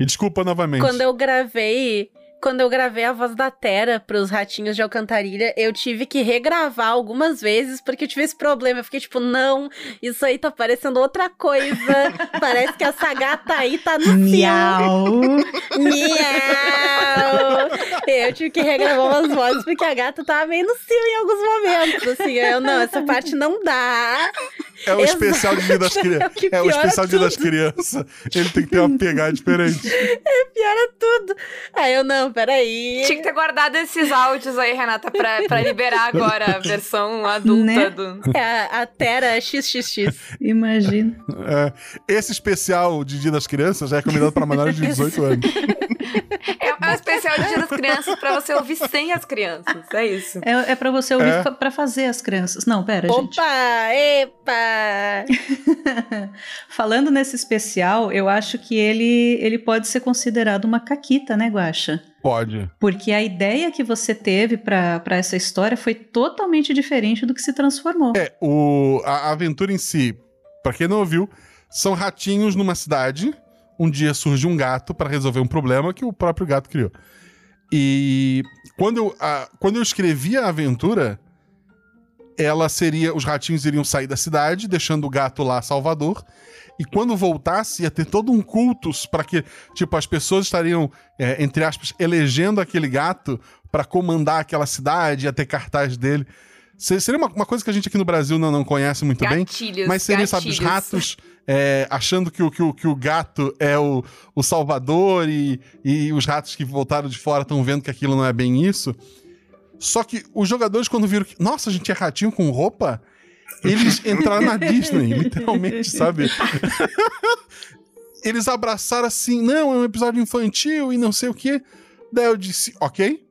E desculpa novamente. Quando eu gravei. Quando eu gravei a voz da Tera pros ratinhos de Alcantarilha, eu tive que regravar algumas vezes porque eu tive esse problema. Eu fiquei tipo, não, isso aí tá parecendo outra coisa. Parece que essa gata aí tá no. Miau. Miau! Eu tive que regravar umas vozes porque a gata tava meio no cio em alguns momentos. Assim, eu, não, essa parte não dá. É o especial de Dia das Exato, Crianças. é É o piora especial Dia das. Crianças. Ele tem que ter uma pegada diferente. Piora tudo. Aí eu, não, peraí. Tinha que ter guardado esses áudios aí, Renata, pra, pra liberar agora a versão adulta Né? do. É a, a Tera XXX. Imagina. É, esse especial de Dia das Crianças já é recomendado para menores de 18 anos. É, é um especial de Dia das Crianças pra você ouvir sem as crianças. É isso. É, é pra você ouvir É. pra fazer as crianças. Não, pera, gente. Opa, epa! Falando nesse especial, eu acho que ele, ele pode ser considerado uma caquita, né, Guaxa? Pode. Porque a ideia que você teve pra pra essa história foi totalmente diferente do que se transformou. É, o, a, aventura em si, pra quem não ouviu, são ratinhos numa cidade. Um dia surge um gato para resolver um problema que o próprio gato criou. E quando eu, a- quando eu escrevi a aventura, ela seria. Os ratinhos iriam sair da cidade, deixando o gato lá Salvador. E quando voltasse, ia ter todo um cultus para que, tipo, as pessoas estariam, é, entre aspas, elegendo aquele gato para comandar aquela cidade, ia ter cartaz dele. Se- Seria uma, uma coisa que a gente aqui no Brasil não, não conhece muito bem. Gatilhos. Mas seria, sabe, os gatilhos. ratos é, achando que o, que, o, que o gato é o, o salvador e, e os ratos que voltaram de fora estão vendo que aquilo não é bem isso. Só que os jogadores, quando viram que, nossa, a gente é ratinho com roupa, eles entraram na Disney, literalmente, sabe? eles abraçaram assim, não, é um episódio infantil e não sei o quê. Daí eu disse, ok,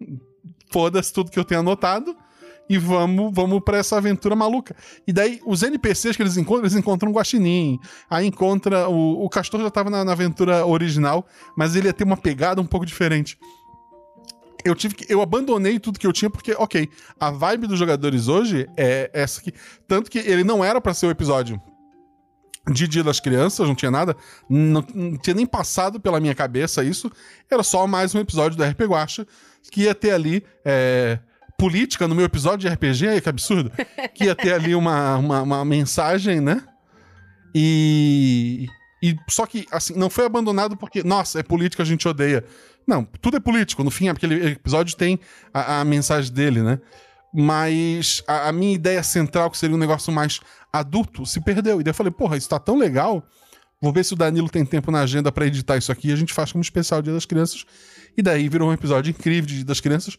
foda-se tudo que eu tenho anotado e vamos, vamos para essa aventura maluca. E daí, os NPCs que eles encontram, eles encontram um guaxinim, aí encontra, o, o Castor já tava na, na aventura original, mas ele ia ter uma pegada um pouco diferente. Eu tive que, eu abandonei tudo que eu tinha porque, ok, a vibe dos jogadores hoje é essa aqui. Tanto que ele não era para ser o episódio de Dia das Crianças, não tinha nada, não, não tinha nem passado pela minha cabeça isso. Era só mais um episódio do RP Guacha que ia ter ali é, política no meu episódio de RPG, que absurdo. Que ia ter ali uma, uma, uma mensagem, né? E, e só que assim não foi abandonado porque nossa é política a gente odeia. Não, tudo é político. No fim, aquele episódio tem a, a mensagem dele, né? Mas a, a minha ideia central, que seria um negócio mais adulto, se perdeu. E daí eu falei, porra, isso tá tão legal. Vou ver se o Danilo tem tempo na agenda pra editar isso aqui e a gente faz como especial Dia das Crianças. E daí virou um episódio incrível de Dia das Crianças.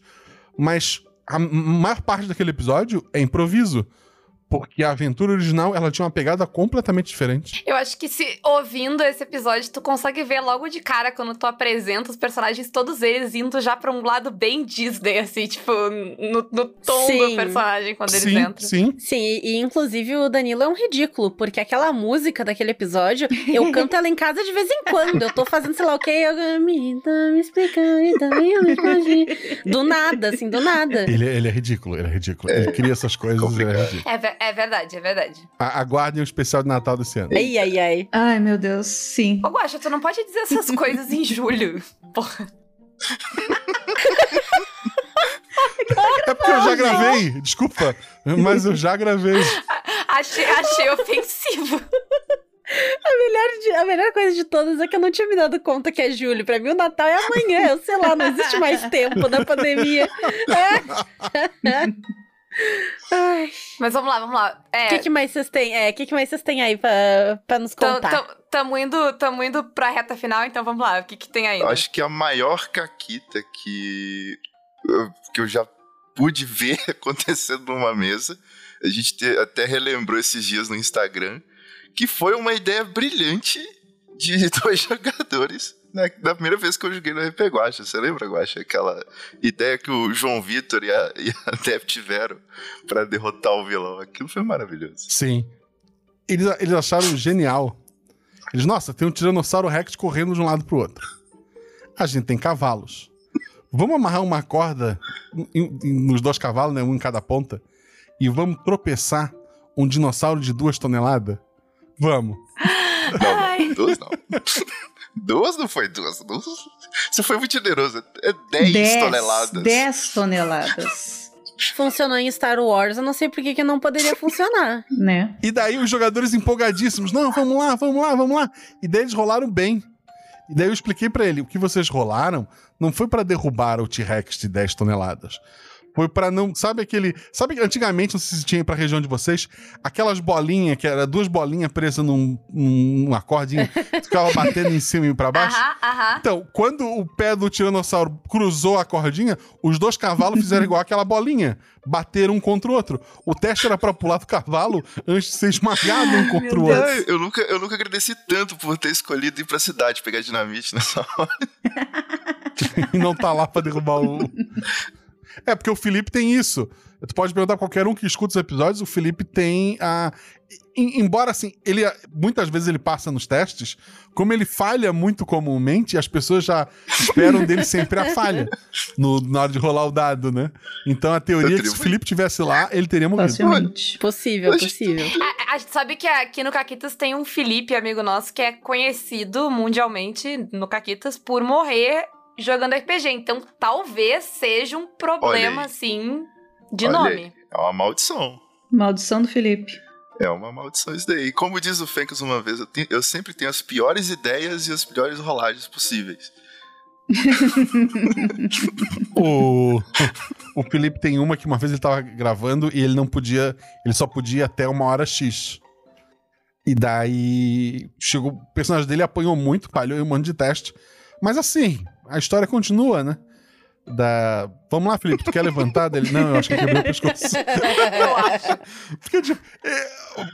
Mas a maior parte daquele episódio é improviso. Porque a aventura original, ela tinha uma pegada completamente diferente. Eu acho que se ouvindo esse episódio, tu consegue ver logo de cara quando tu apresenta os personagens, todos eles indo já pra um lado bem Disney, assim, tipo, no, no tom do Sim. personagem quando eles sim, entram. sim. Sim, e, e, inclusive o Danilo é um ridículo, porque aquela música daquele episódio, eu canto ela em casa de vez em quando. Eu tô fazendo, sei lá o que, eu me, me e eu me imagino. Do nada, assim, do nada. Ele, ele é ridículo, ele é ridículo. Ele cria essas coisas, ele é ridículo. É, é verdade, é verdade. A- Aguardem o especial de Natal desse ano. Ai, ai, ai. Ai, meu Deus, sim. Ô, Guaxa, tu não pode dizer essas coisas em julho. Porra. É porque eu já gravei, desculpa, mas eu já gravei. Achei, achei ofensivo. A melhor, de- a melhor coisa de todas é que eu não tinha me dado conta que é julho. Pra mim, o Natal é amanhã. Eu sei lá, não existe mais tempo da pandemia. É. Ai. Mas vamos lá, vamos lá. O É, que, que mais vocês têm? É, o que, que mais vocês têm aí pra, pra nos contar? tam- tamo, indo, tamo indo pra reta final, então vamos lá. O que, que tem aí? Eu acho que a maior caquita que, eu- que eu já pude ver acontecendo numa mesa, a gente te- até relembrou esses dias no Instagram, que foi uma ideia brilhante de dois jogadores na, na primeira vez que eu joguei no RP Guacha. Você lembra, Guacha? Aquela ideia que o João Vitor e a, e a Deb tiveram pra derrotar o vilão. Aquilo foi maravilhoso. Sim. Eles, eles acharam genial. Eles, nossa, tem um Tiranossauro Rex correndo de um lado pro outro. A gente tem cavalos. Vamos amarrar uma corda em- em- nos dois cavalos, né? Um em cada ponta. E vamos tropeçar um dinossauro de duas toneladas? Vamos. Não, não, duas não. duas não foi duas. duas. Você foi muito generoso. É 10 Dez- toneladas. 10 toneladas. Funcionou em Star Wars, eu não sei por que que não poderia funcionar. Né? E daí os jogadores empolgadíssimos, não, vamos lá, vamos lá, vamos lá. E daí eles rolaram bem. E daí eu expliquei pra ele, o que vocês rolaram não foi pra derrubar o T-Rex de 10 toneladas. Foi pra não, sabe aquele, sabe que antigamente, não sei se tinha pra região de vocês, aquelas bolinhas que era duas bolinhas presas num, num, numa cordinha, que ficava batendo em cima e pra baixo. Aham, aham. Então, quando o pé do tiranossauro cruzou a cordinha, os dois cavalos fizeram igual aquela bolinha. Bateram um contra o outro. O teste era pra pular do cavalo antes de ser esmagado um contra o outro. Eu, nunca, eu nunca agradeci tanto por ter escolhido ir pra cidade pegar dinamite nessa hora. e não tá lá pra derrubar o. É, porque o Felipe tem isso. Tu pode perguntar pra qualquer um que escuta os episódios, o Felipe tem a. em- Embora assim, ele muitas vezes ele passa nos testes, como ele falha muito comumente, as pessoas já esperam dele sempre a falha no, na hora de rolar o dado, né? Então a teoria é que se o Felipe tivesse lá, ele teria morrido. Facilmente. Possível, possível. A, a gente sabe que aqui no Caquitas tem um Felipe, amigo nosso, que é conhecido mundialmente no Caquitas por morrer jogando RPG. Então talvez seja um problema, assim, de Olha nome. aí, É uma maldição. Maldição do Felipe. É uma maldição isso daí. Como diz o Fencas uma vez, eu, tenho- eu sempre tenho as piores ideias e as piores rolagens possíveis. O, o Felipe tem uma que uma vez ele tava gravando e ele não podia. Ele só podia até uma hora X. E daí chegou. O personagem dele apanhou muito, falhou em um monte de teste. Mas assim, a história continua, né? Da... Vamos lá, Felipe, tu quer levantar dele? Não, eu acho que eu quebrei o pescoço. Eu acho. Porque, tipo, é,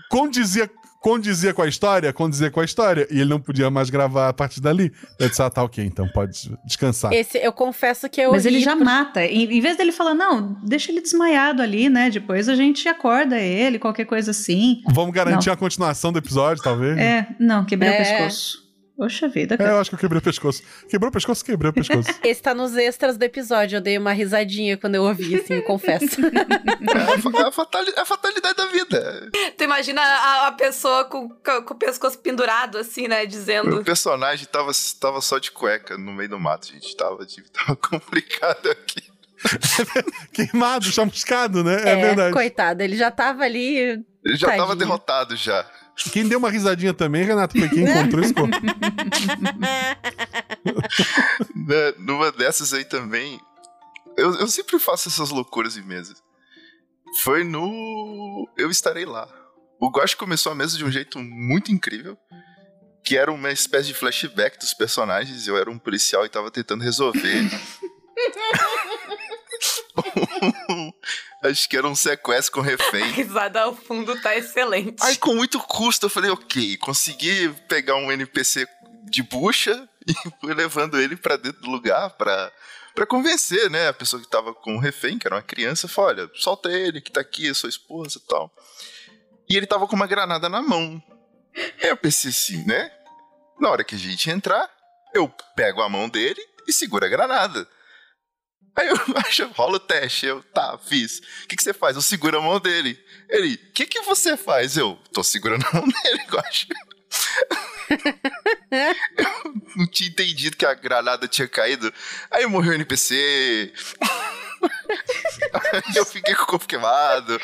condizia, condizia com a história, condizia com a história. E ele não podia mais gravar a partir dali. Eu disse, ah, tá ok, então pode descansar. Esse, eu confesso que eu Mas ele já por- mata. Em, em vez dele falar, não, deixa ele desmaiado ali, né? Depois a gente acorda ele, qualquer coisa assim. Vamos garantir Não. a continuação do episódio, talvez? É, não, quebrei É. o pescoço. Poxa vida, É, cara. eu acho que eu quebrei o pescoço. Quebrou o pescoço? Quebrei o pescoço. Esse tá nos extras do episódio. Eu dei uma risadinha quando eu ouvi, assim, eu confesso. É a, fatali- é a fatalidade da vida. Tu imagina a, a pessoa com, com o pescoço pendurado, assim, né? O Dizendo. personagem tava, tava só de cueca no meio do mato, gente. Tava, tipo, tava complicado aqui. Queimado, chamuscado, né? É, verdade. coitado, ele já tava ali. Ele já tava Tadinho. derrotado já. Quem deu uma risadinha também, Renato, foi quem encontrou esse corpo. Né, Numa dessas aí também. Eu, eu sempre faço essas loucuras em mesas. Foi no. Eu estarei lá. O Guache começou a mesa de um jeito muito incrível. Que era uma espécie de flashback dos personagens. Eu era um policial e tava tentando resolver. Acho que era um sequestro com A refém. risada ao fundo tá excelente. Aí, com muito custo, eu falei, ok, consegui pegar um NPC de bucha e fui levando ele pra dentro do lugar pra, pra convencer, né? A pessoa que tava com o refém, que era uma criança, falou: olha, solta ele, que tá aqui, sua esposa e tal. E ele tava com uma granada na mão. Aí eu pensei assim, né? Na hora que a gente entrar, eu pego a mão dele e seguro a granada. Aí eu acho, rola o teste. Eu, tá, fiz. O que, que você faz? Eu seguro a mão dele. Ele, o que, que você faz? Eu, tô segurando a mão dele, eu acho. eu não tinha entendido que a granada tinha caído. Aí morreu o NPC. Eu fiquei com o corpo queimado.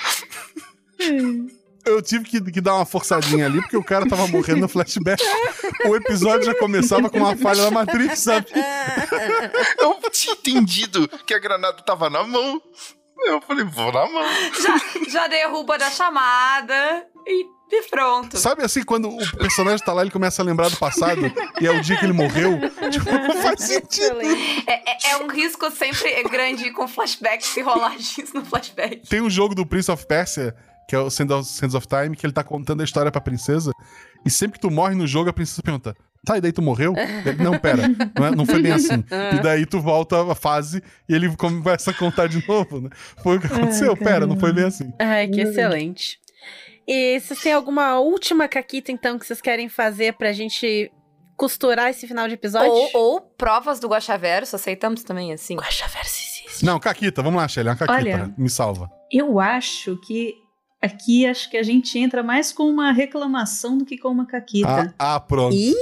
Eu tive que, que dar uma forçadinha ali, porque o cara tava morrendo no flashback. O episódio já começava com uma falha da Matrix, sabe? Eu tinha entendido que a granada tava na mão. Eu falei, vou na mão. Já, já derruba da chamada e, e pronto. Sabe assim, quando o personagem tá lá, ele começa a lembrar do passado e é o dia que ele morreu? Tipo, não faz sentido. É, é- é um risco sempre grande com flashbacks e rolagens no flashback. Tem um jogo do Prince of Persia, que é o Sands of, Sands of Time, que ele tá contando a história pra princesa. E sempre que tu morre no jogo, a princesa pergunta: Tá, e daí tu morreu? Ele, não, pera, não, é- não foi bem assim. E daí tu volta a fase e ele começa a contar de novo, né? Foi o que aconteceu, pera, não foi bem assim. Ai, que excelente. E vocês têm alguma última caquita, então, que vocês querem fazer pra gente costurar esse final de episódio? Ou, ou provas do Guaxaverso, aceitamos também, assim. Guaxaverso existe. Não, Caquita, vamos lá, Shelly, uma Caquita, Olha. me salva. Eu acho que aqui acho que a gente entra mais com uma reclamação do que com uma caquita. Ah, ah, pronto. Ih,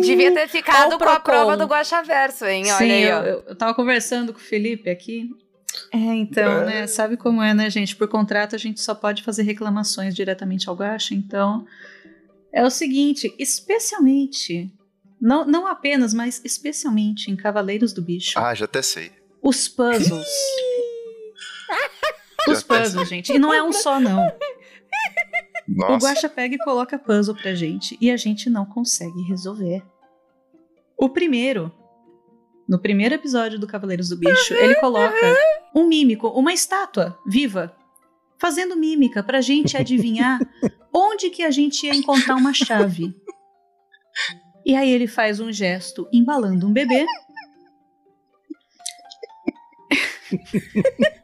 devia ter ficado com a prova do Guaxaverso, hein? Olha Sim, aí, eu, ó. eu, eu tava conversando com o Felipe aqui. É, então, né? Sabe como é, né, gente? Por contrato a gente só pode fazer reclamações diretamente ao Gacha, então. É o seguinte, especialmente. Não, não apenas, mas especialmente em Cavaleiros do Bicho. Ah, já até sei. Os puzzles. Os puzzles, gente. E não é um só, não. O Nossa. Guaxa pega e coloca puzzle pra gente e a gente não consegue resolver. O primeiro, no primeiro episódio do Cavaleiros do Bicho, ele coloca um mímico, uma estátua viva, fazendo mímica pra gente adivinhar onde que a gente ia encontrar uma chave. E aí ele faz um gesto embalando um bebê.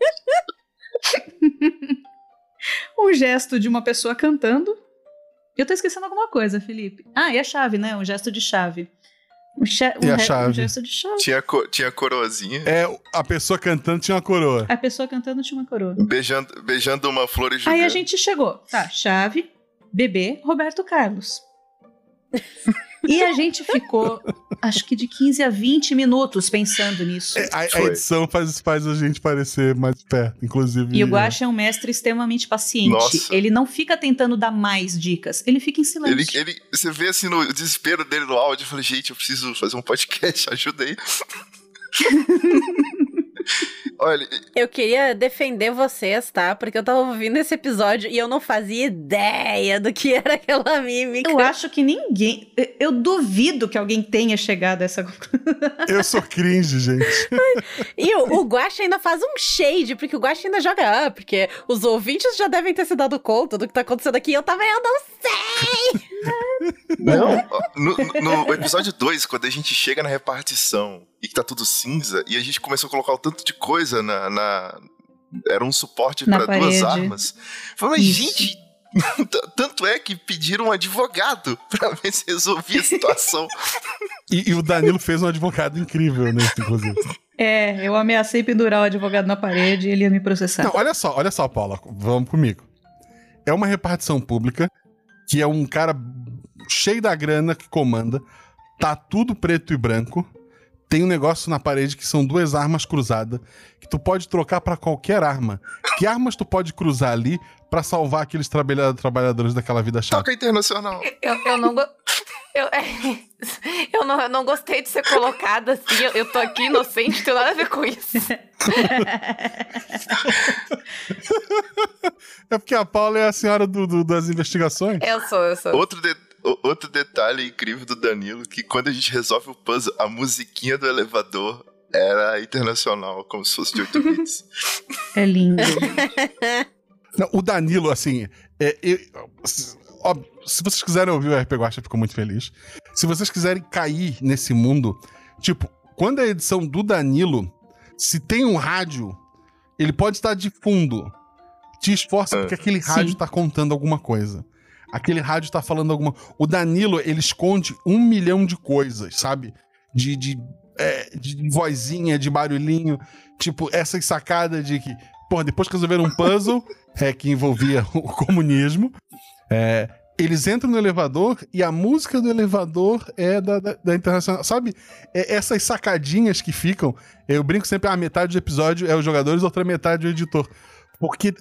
um gesto de uma pessoa cantando. Eu tô esquecendo alguma coisa, Felipe. Ah, e a chave, né? Um gesto de chave. Um, um E a re- um chave? gesto de chave. Tinha, co tinha coroazinha. É, a pessoa cantando tinha uma coroa. A pessoa cantando tinha uma coroa. Beijando, beijando uma flor e jogando. Aí a gente chegou. Tá, chave, bebê, Roberto Carlos. e a gente ficou, acho que de 15 a 20 minutos pensando nisso. É, A, a edição faz, faz a gente parecer mais perto, inclusive. E o Guaxa é um mestre extremamente paciente. Nossa. Ele não fica tentando dar mais dicas, ele fica em Ele, silêncio. ele, você vê assim no desespero dele no áudio, eu falei, gente, eu preciso fazer um podcast, ajuda aí. Olha, Eu queria defender vocês, tá? Porque eu tava ouvindo esse episódio e eu não fazia ideia do que era aquela mímica. Eu acho que ninguém. eu- duvido que alguém tenha chegado a essa conclusão. Eu sou cringe, gente. E o, o Guaxa ainda faz um shade, porque o Guaxa ainda joga up, porque os ouvintes já devem ter se dado conta do que tá acontecendo aqui. Eu tava, eu não sei! Não. No, no episódio 2, quando a gente chega na repartição e que tá tudo cinza, e a gente começou a colocar o tanto de coisa na. na- era um suporte para duas armas. Falei, mas Isso. gente. Tanto é que pediram um advogado pra ver se resolvia a situação. E, e o Danilo fez um advogado incrível nesse, inclusive. É, eu ameacei pendurar o advogado na parede e ele ia me processar. Não, olha só, olha só, Paula, vamos comigo. É uma repartição pública que é um cara cheio da grana que comanda, tá tudo preto e branco. Tem um negócio na parede que são duas armas cruzadas que tu pode trocar pra qualquer arma. Que armas tu pode cruzar ali pra salvar aqueles trabalha- trabalhadores daquela vida chata? Toca internacional. Eu, eu não. Eu, eu, não, eu não gostei de ser colocada assim. Eu, eu tô aqui inocente, não tem nada a ver com isso. É porque a Paula é a senhora do- do- das investigações. Eu sou, eu sou. Outro, de- o- outro detalhe incrível do Danilo, que quando a gente resolve o puzzle, a musiquinha do elevador era internacional, como se fosse de 8 bits. É lindo. Não, o Danilo, assim, é, eu- se- ó, se vocês quiserem ouvir o RP Guacha, eu fico muito feliz. Se vocês quiserem cair nesse mundo, tipo, quando é a edição do Danilo, se tem um rádio, ele pode estar de fundo. Te esforça, porque aquele rádio Sim. tá contando alguma coisa. Aquele rádio tá falando alguma... O Danilo, ele esconde um milhão de coisas, sabe? De, de, é, de vozinha, de barulhinho. Tipo, essas sacadas de que... Pô, depois que resolveram um puzzle é, que envolvia o comunismo, é, eles entram no elevador e a música do elevador é da, da, da Internacional. Sabe? É, essas sacadinhas que ficam. Eu brinco sempre, a metade do episódio é os jogadores, outra metade é o editor. Porque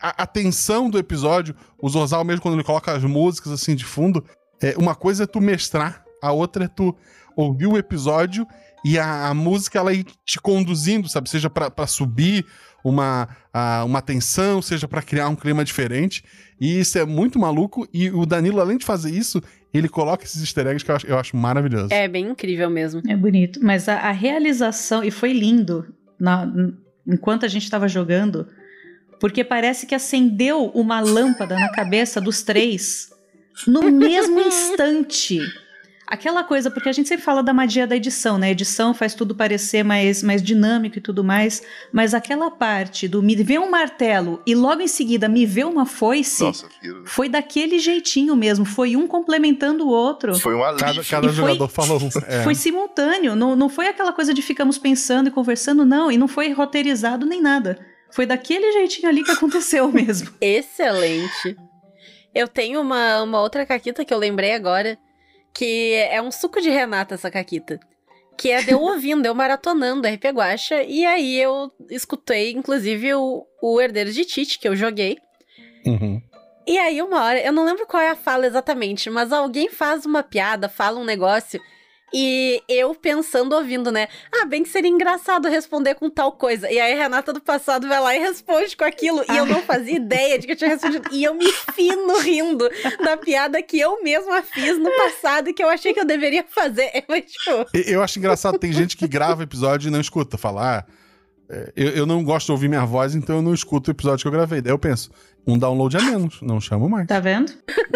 a, a tensão do episódio, o Zorzal mesmo, quando ele coloca as músicas assim de fundo, é, uma coisa é tu mestrar, a outra é tu ouvir o episódio e a, a música ela ir te conduzindo, sabe? Seja pra pra subir uma, a- uma tensão, seja pra criar um clima diferente. E isso é muito maluco. E o Danilo, além de fazer isso, ele coloca esses easter eggs que eu acho, eu acho maravilhoso. É bem incrível mesmo. É bonito. Mas a, a realização, e foi lindo na- enquanto a gente estava jogando, porque parece que acendeu uma lâmpada na cabeça dos três. no mesmo instante. Aquela coisa, porque a gente sempre fala da magia da edição, né? A edição faz tudo parecer mais, mais dinâmico e tudo mais, mas aquela parte do me ver um martelo e logo em seguida me ver uma foice Nossa, foi daquele jeitinho mesmo, foi um complementando o outro. Foi um alívio. Cada, cada E foi- jogador falou. É. Foi simultâneo, não, não foi aquela coisa de ficamos pensando e conversando, não, e não foi roteirizado nem nada. Foi daquele jeitinho ali que aconteceu mesmo. Excelente. Eu tenho uma, uma outra caquita que eu lembrei agora, que é um suco de Renata essa caquita. Que é de eu ouvindo, eu maratonando RP Guacha, e aí eu escutei, inclusive, o, o Herdeiro de Tite, que eu joguei. Uhum. E aí, uma hora, eu não lembro qual é a fala exatamente, mas alguém faz uma piada, fala um negócio, e eu pensando, ouvindo, né? Ah, bem que seria engraçado responder com tal coisa. E aí a Renata do passado vai lá e responde com aquilo. E eu não fazia ideia de que eu tinha respondido. E eu me fino rindo da piada que eu mesma fiz no passado e que eu achei que eu deveria fazer. Eu, tipo, Eu acho engraçado, tem gente que grava episódio e não escuta. Falar, ah, é, eu, eu não gosto de ouvir minha voz, então eu não escuto o episódio que eu gravei. Daí eu penso, um download a menos, não chamo mais. Tá vendo?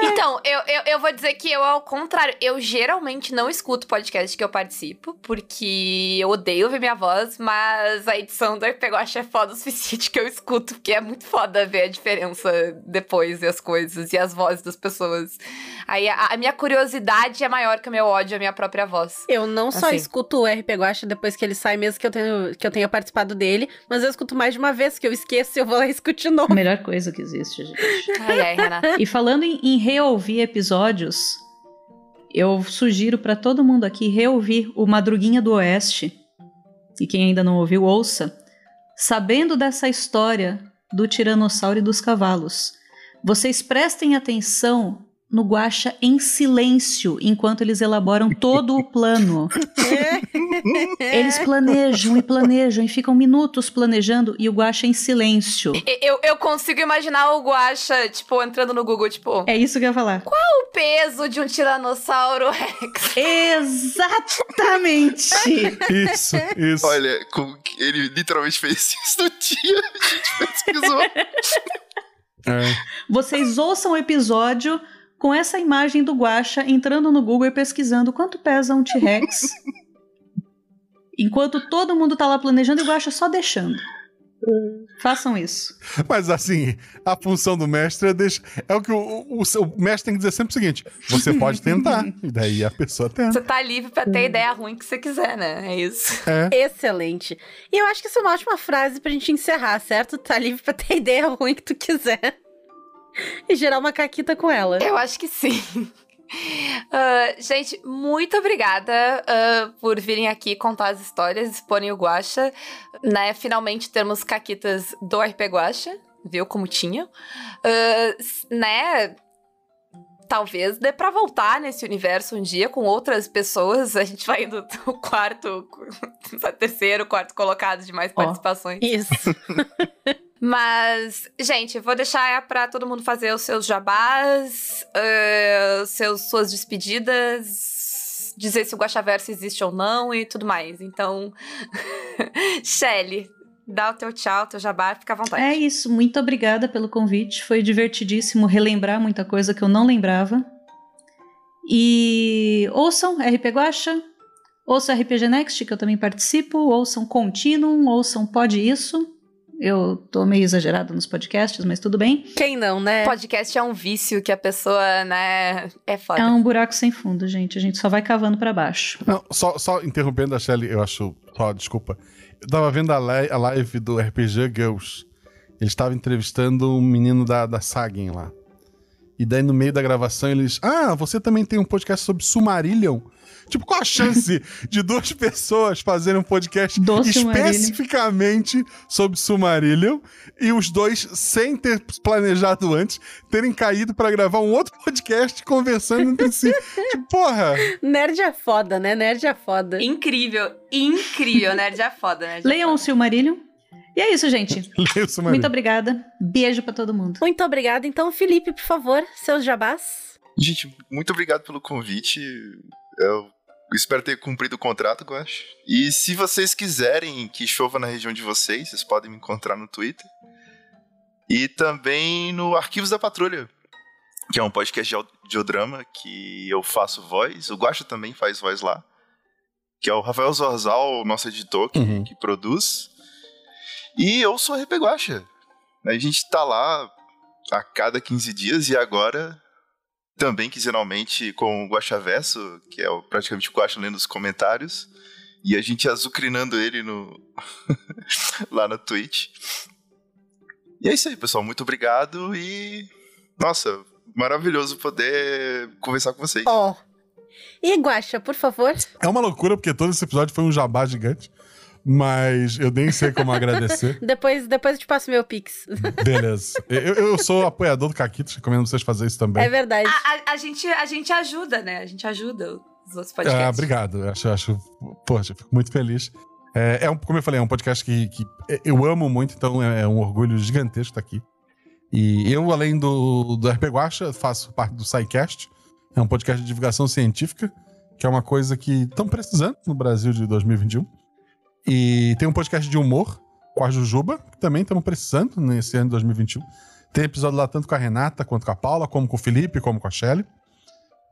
Então, eu, eu, eu vou dizer que eu, ao contrário, eu geralmente não escuto podcast que eu participo, porque eu odeio ouvir minha voz, mas a edição do RP Guacha é foda o suficiente que eu escuto, porque é muito foda ver a diferença depois e as coisas e as vozes das pessoas. Aí a, a minha curiosidade é maior que o meu ódio à minha própria voz. eu não só Assim. escuto o RP Guacha depois que ele sai, mesmo que eu, tenho, que eu tenha participado dele, mas eu escuto mais de uma vez, que eu esqueço e eu vou lá e escuto de novo. Melhor coisa que existe, gente. Ai, ai, Renata. E falando em, em reouvir episódios, eu sugiro pra todo mundo aqui reouvir o Madruguinha do Oeste. E quem ainda não ouviu, ouça. Sabendo dessa história do Tiranossauro e dos cavalos, vocês prestem atenção no Guaxa em silêncio enquanto eles elaboram todo o plano. Eles planejam e planejam e ficam minutos planejando e o Guaxa em silêncio. Eu, eu consigo imaginar o Guacha, tipo, entrando no Google, tipo, É isso que eu ia falar. o peso de um tiranossauro Rex. Exatamente! Isso, isso. Olha, ele literalmente fez isso no dia. A gente pesquisou. É. Vocês ouçam o episódio com essa imagem do Guaxa entrando no Google e pesquisando quanto pesa um T-Rex. Enquanto todo mundo tá lá planejando e o Guaxa só deixando. Façam isso. Mas assim, a função do mestre é deixar. É o que o, o, o mestre tem que dizer sempre o seguinte: você pode tentar. E daí a pessoa tenta. Você tá livre pra ter a ideia ruim que você quiser, né? É isso. É. Excelente. E eu acho que essa é uma ótima frase pra gente encerrar, certo? Tá livre pra ter a ideia ruim que tu quiser. E gerar uma caquita com ela. Eu acho que sim. Ah, gente, muito obrigada ah, por virem aqui contar as histórias, exporem o Guacha, né? Finalmente termos caquitas do RP Guacha, viu como tinha. S- né? Talvez dê pra voltar nesse universo um dia com outras pessoas. A gente vai indo do quarto, terceiro, quarto colocado de mais participações. Isso. Mas, gente, vou deixar pra todo mundo fazer os seus jabás, os seus, suas despedidas, dizer se o Guaxaverso existe ou não e tudo mais. Então, Shelly, dá o teu tchau, teu jabá, fica à vontade. É isso. Muito obrigada pelo convite. Foi divertidíssimo relembrar muita coisa que eu não lembrava. E ouçam RP Guacha, ouçam RPG Next, que eu também participo, ouçam Continuum, ouçam Pode Isso. Eu tô meio exagerada nos podcasts, mas tudo bem. Quem não, né? Podcast é um vício que a pessoa, né, é foda. É um buraco sem fundo, gente. A gente só vai cavando pra baixo. Não, só, só interrompendo a Shelly, eu acho. Só, desculpa. Eu tava vendo a, li- a live do RPG Girls. Eles estavam entrevistando um menino da, da Sagen lá. E daí, no meio da gravação, eles. Ah, você também tem um podcast sobre Sumarillion? Tipo, qual a chance de duas pessoas fazerem um podcast Do especificamente sobre Sumarillion e os dois, sem ter planejado antes, terem caído pra gravar um outro podcast conversando entre si? tipo, porra! Nerd é foda, né? Nerd é foda. Incrível, incrível, nerd é foda, né? Leiam o Silmarillion. E é isso, gente. Leia o Sumarillion. Muito obrigada. Beijo pra todo mundo. Muito obrigada. Então, Felipe, por favor, seus jabás. Gente, muito obrigado pelo convite. Eu espero ter cumprido o contrato, eu acho. E se vocês quiserem que chova na região de vocês, vocês podem me encontrar no Twitter. E também no Arquivos da Patrulha. que é um podcast de audiodrama que eu faço voz. O Guacha também faz voz lá. Que é o Rafael Zorzal, nosso editor, que, Uhum. que produz. E eu sou a RP Guacha. A gente tá lá a cada 15 dias e agora também quinzenalmente com o Guacha Verso, que é o- praticamente o Guacha lendo os comentários. E a gente azucrinando ele no lá na Twitch. E é isso aí, pessoal. Muito obrigado e. Nossa, maravilhoso poder conversar com vocês. Ó. E Guaxa, por favor. É uma loucura, porque todo esse episódio foi um jabá gigante. Mas eu nem sei como agradecer. Depois, depois eu te passo meu pix. Beleza. Eu, eu sou apoiador do Caquitos, recomendo vocês fazerem isso também. É verdade. A, a- a gente, a gente ajuda, né? A gente ajuda os outros podcasts. Ah, obrigado. Eu Acho, acho, poxa, eu fico muito feliz. É, é um, como eu falei, é um podcast que, que eu amo muito, então é um orgulho gigantesco estar aqui. E eu, além do, do RP Guacha, faço parte do SciCast. É um podcast de divulgação científica, que é uma coisa que estão precisando no Brasil de 2021. E tem um podcast de humor com a Jujuba, que também estamos precisando nesse ano de 2021. Tem episódio lá tanto com a Renata, quanto com a Paula, como com o Felipe, como com a Shelly.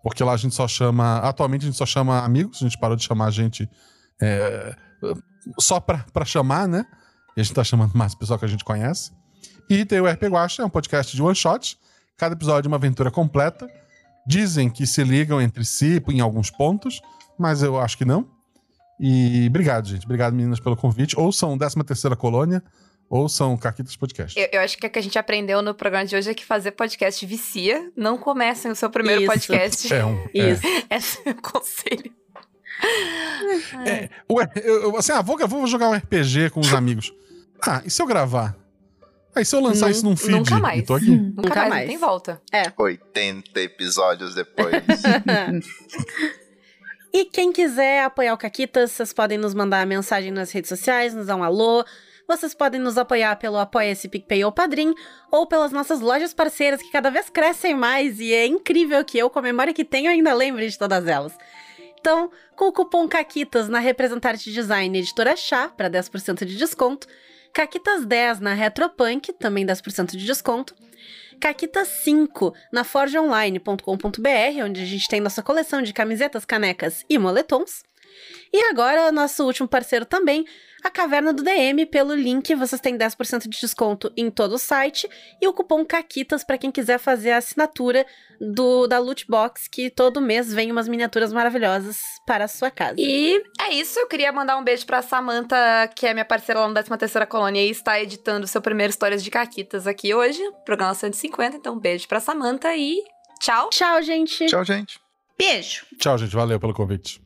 Porque lá a gente só chama. Atualmente a gente só chama amigos, a gente parou de chamar gente é, só pra chamar, né? E a gente tá chamando mais pessoal que a gente conhece. E tem o RP Guacha, é um podcast de one shot. Cada episódio é uma aventura completa. Dizem que se ligam entre si em alguns pontos, mas eu acho que não. E obrigado, gente. Obrigado, meninas, pelo convite. Ouçam 13 terceira Colônia, ouçam Caquitas Podcast. Eu, eu acho que o que a gente aprendeu no programa de hoje é que fazer podcast vicia. Não comecem o seu primeiro Isso. podcast. É um. é. Isso. Esse é o conselho. É, ué, eu, eu- assim, ah, vou, vou jogar um RPG com os amigos. Ah, e se eu gravar? Aí se eu lançar Nun- isso num feed? nunca mais. Aqui. Nunca, Nunca mais, mais. não tem volta. 80 episódios depois. E quem quiser apoiar o Caquitas, vocês podem nos mandar mensagem nas redes sociais, nos dar um alô. Vocês podem nos apoiar pelo Apoia-se PicPay ou Padrim, ou pelas nossas lojas parceiras que cada vez crescem mais e é incrível que eu, com a memória que tenho, ainda lembre de todas elas. Então, com o cupom CAQUITAS na Representarte Design Editora Chá, para 10% de desconto, CAQUITAS10 na Retropunk, também 10% de desconto, Caquitas 5 na forgeonline.com.br, onde a gente tem nossa coleção de camisetas, canecas e moletons. E agora, nosso último parceiro também, a Caverna do DM, pelo link vocês têm 10% de desconto em todo o site e o cupom CAQUITAS para quem quiser fazer a assinatura do da Loot Box, que todo mês vem umas miniaturas maravilhosas para a sua casa. E é isso, eu queria mandar um beijo pra Samantha, que é minha parceira lá no 13ª Colônia e está editando seu primeiro Histórias de Caquitas aqui hoje, programa 150, então um beijo pra Samantha e tchau. Tchau, gente! Tchau, gente. Beijo. Tchau, gente. Valeu pelo convite.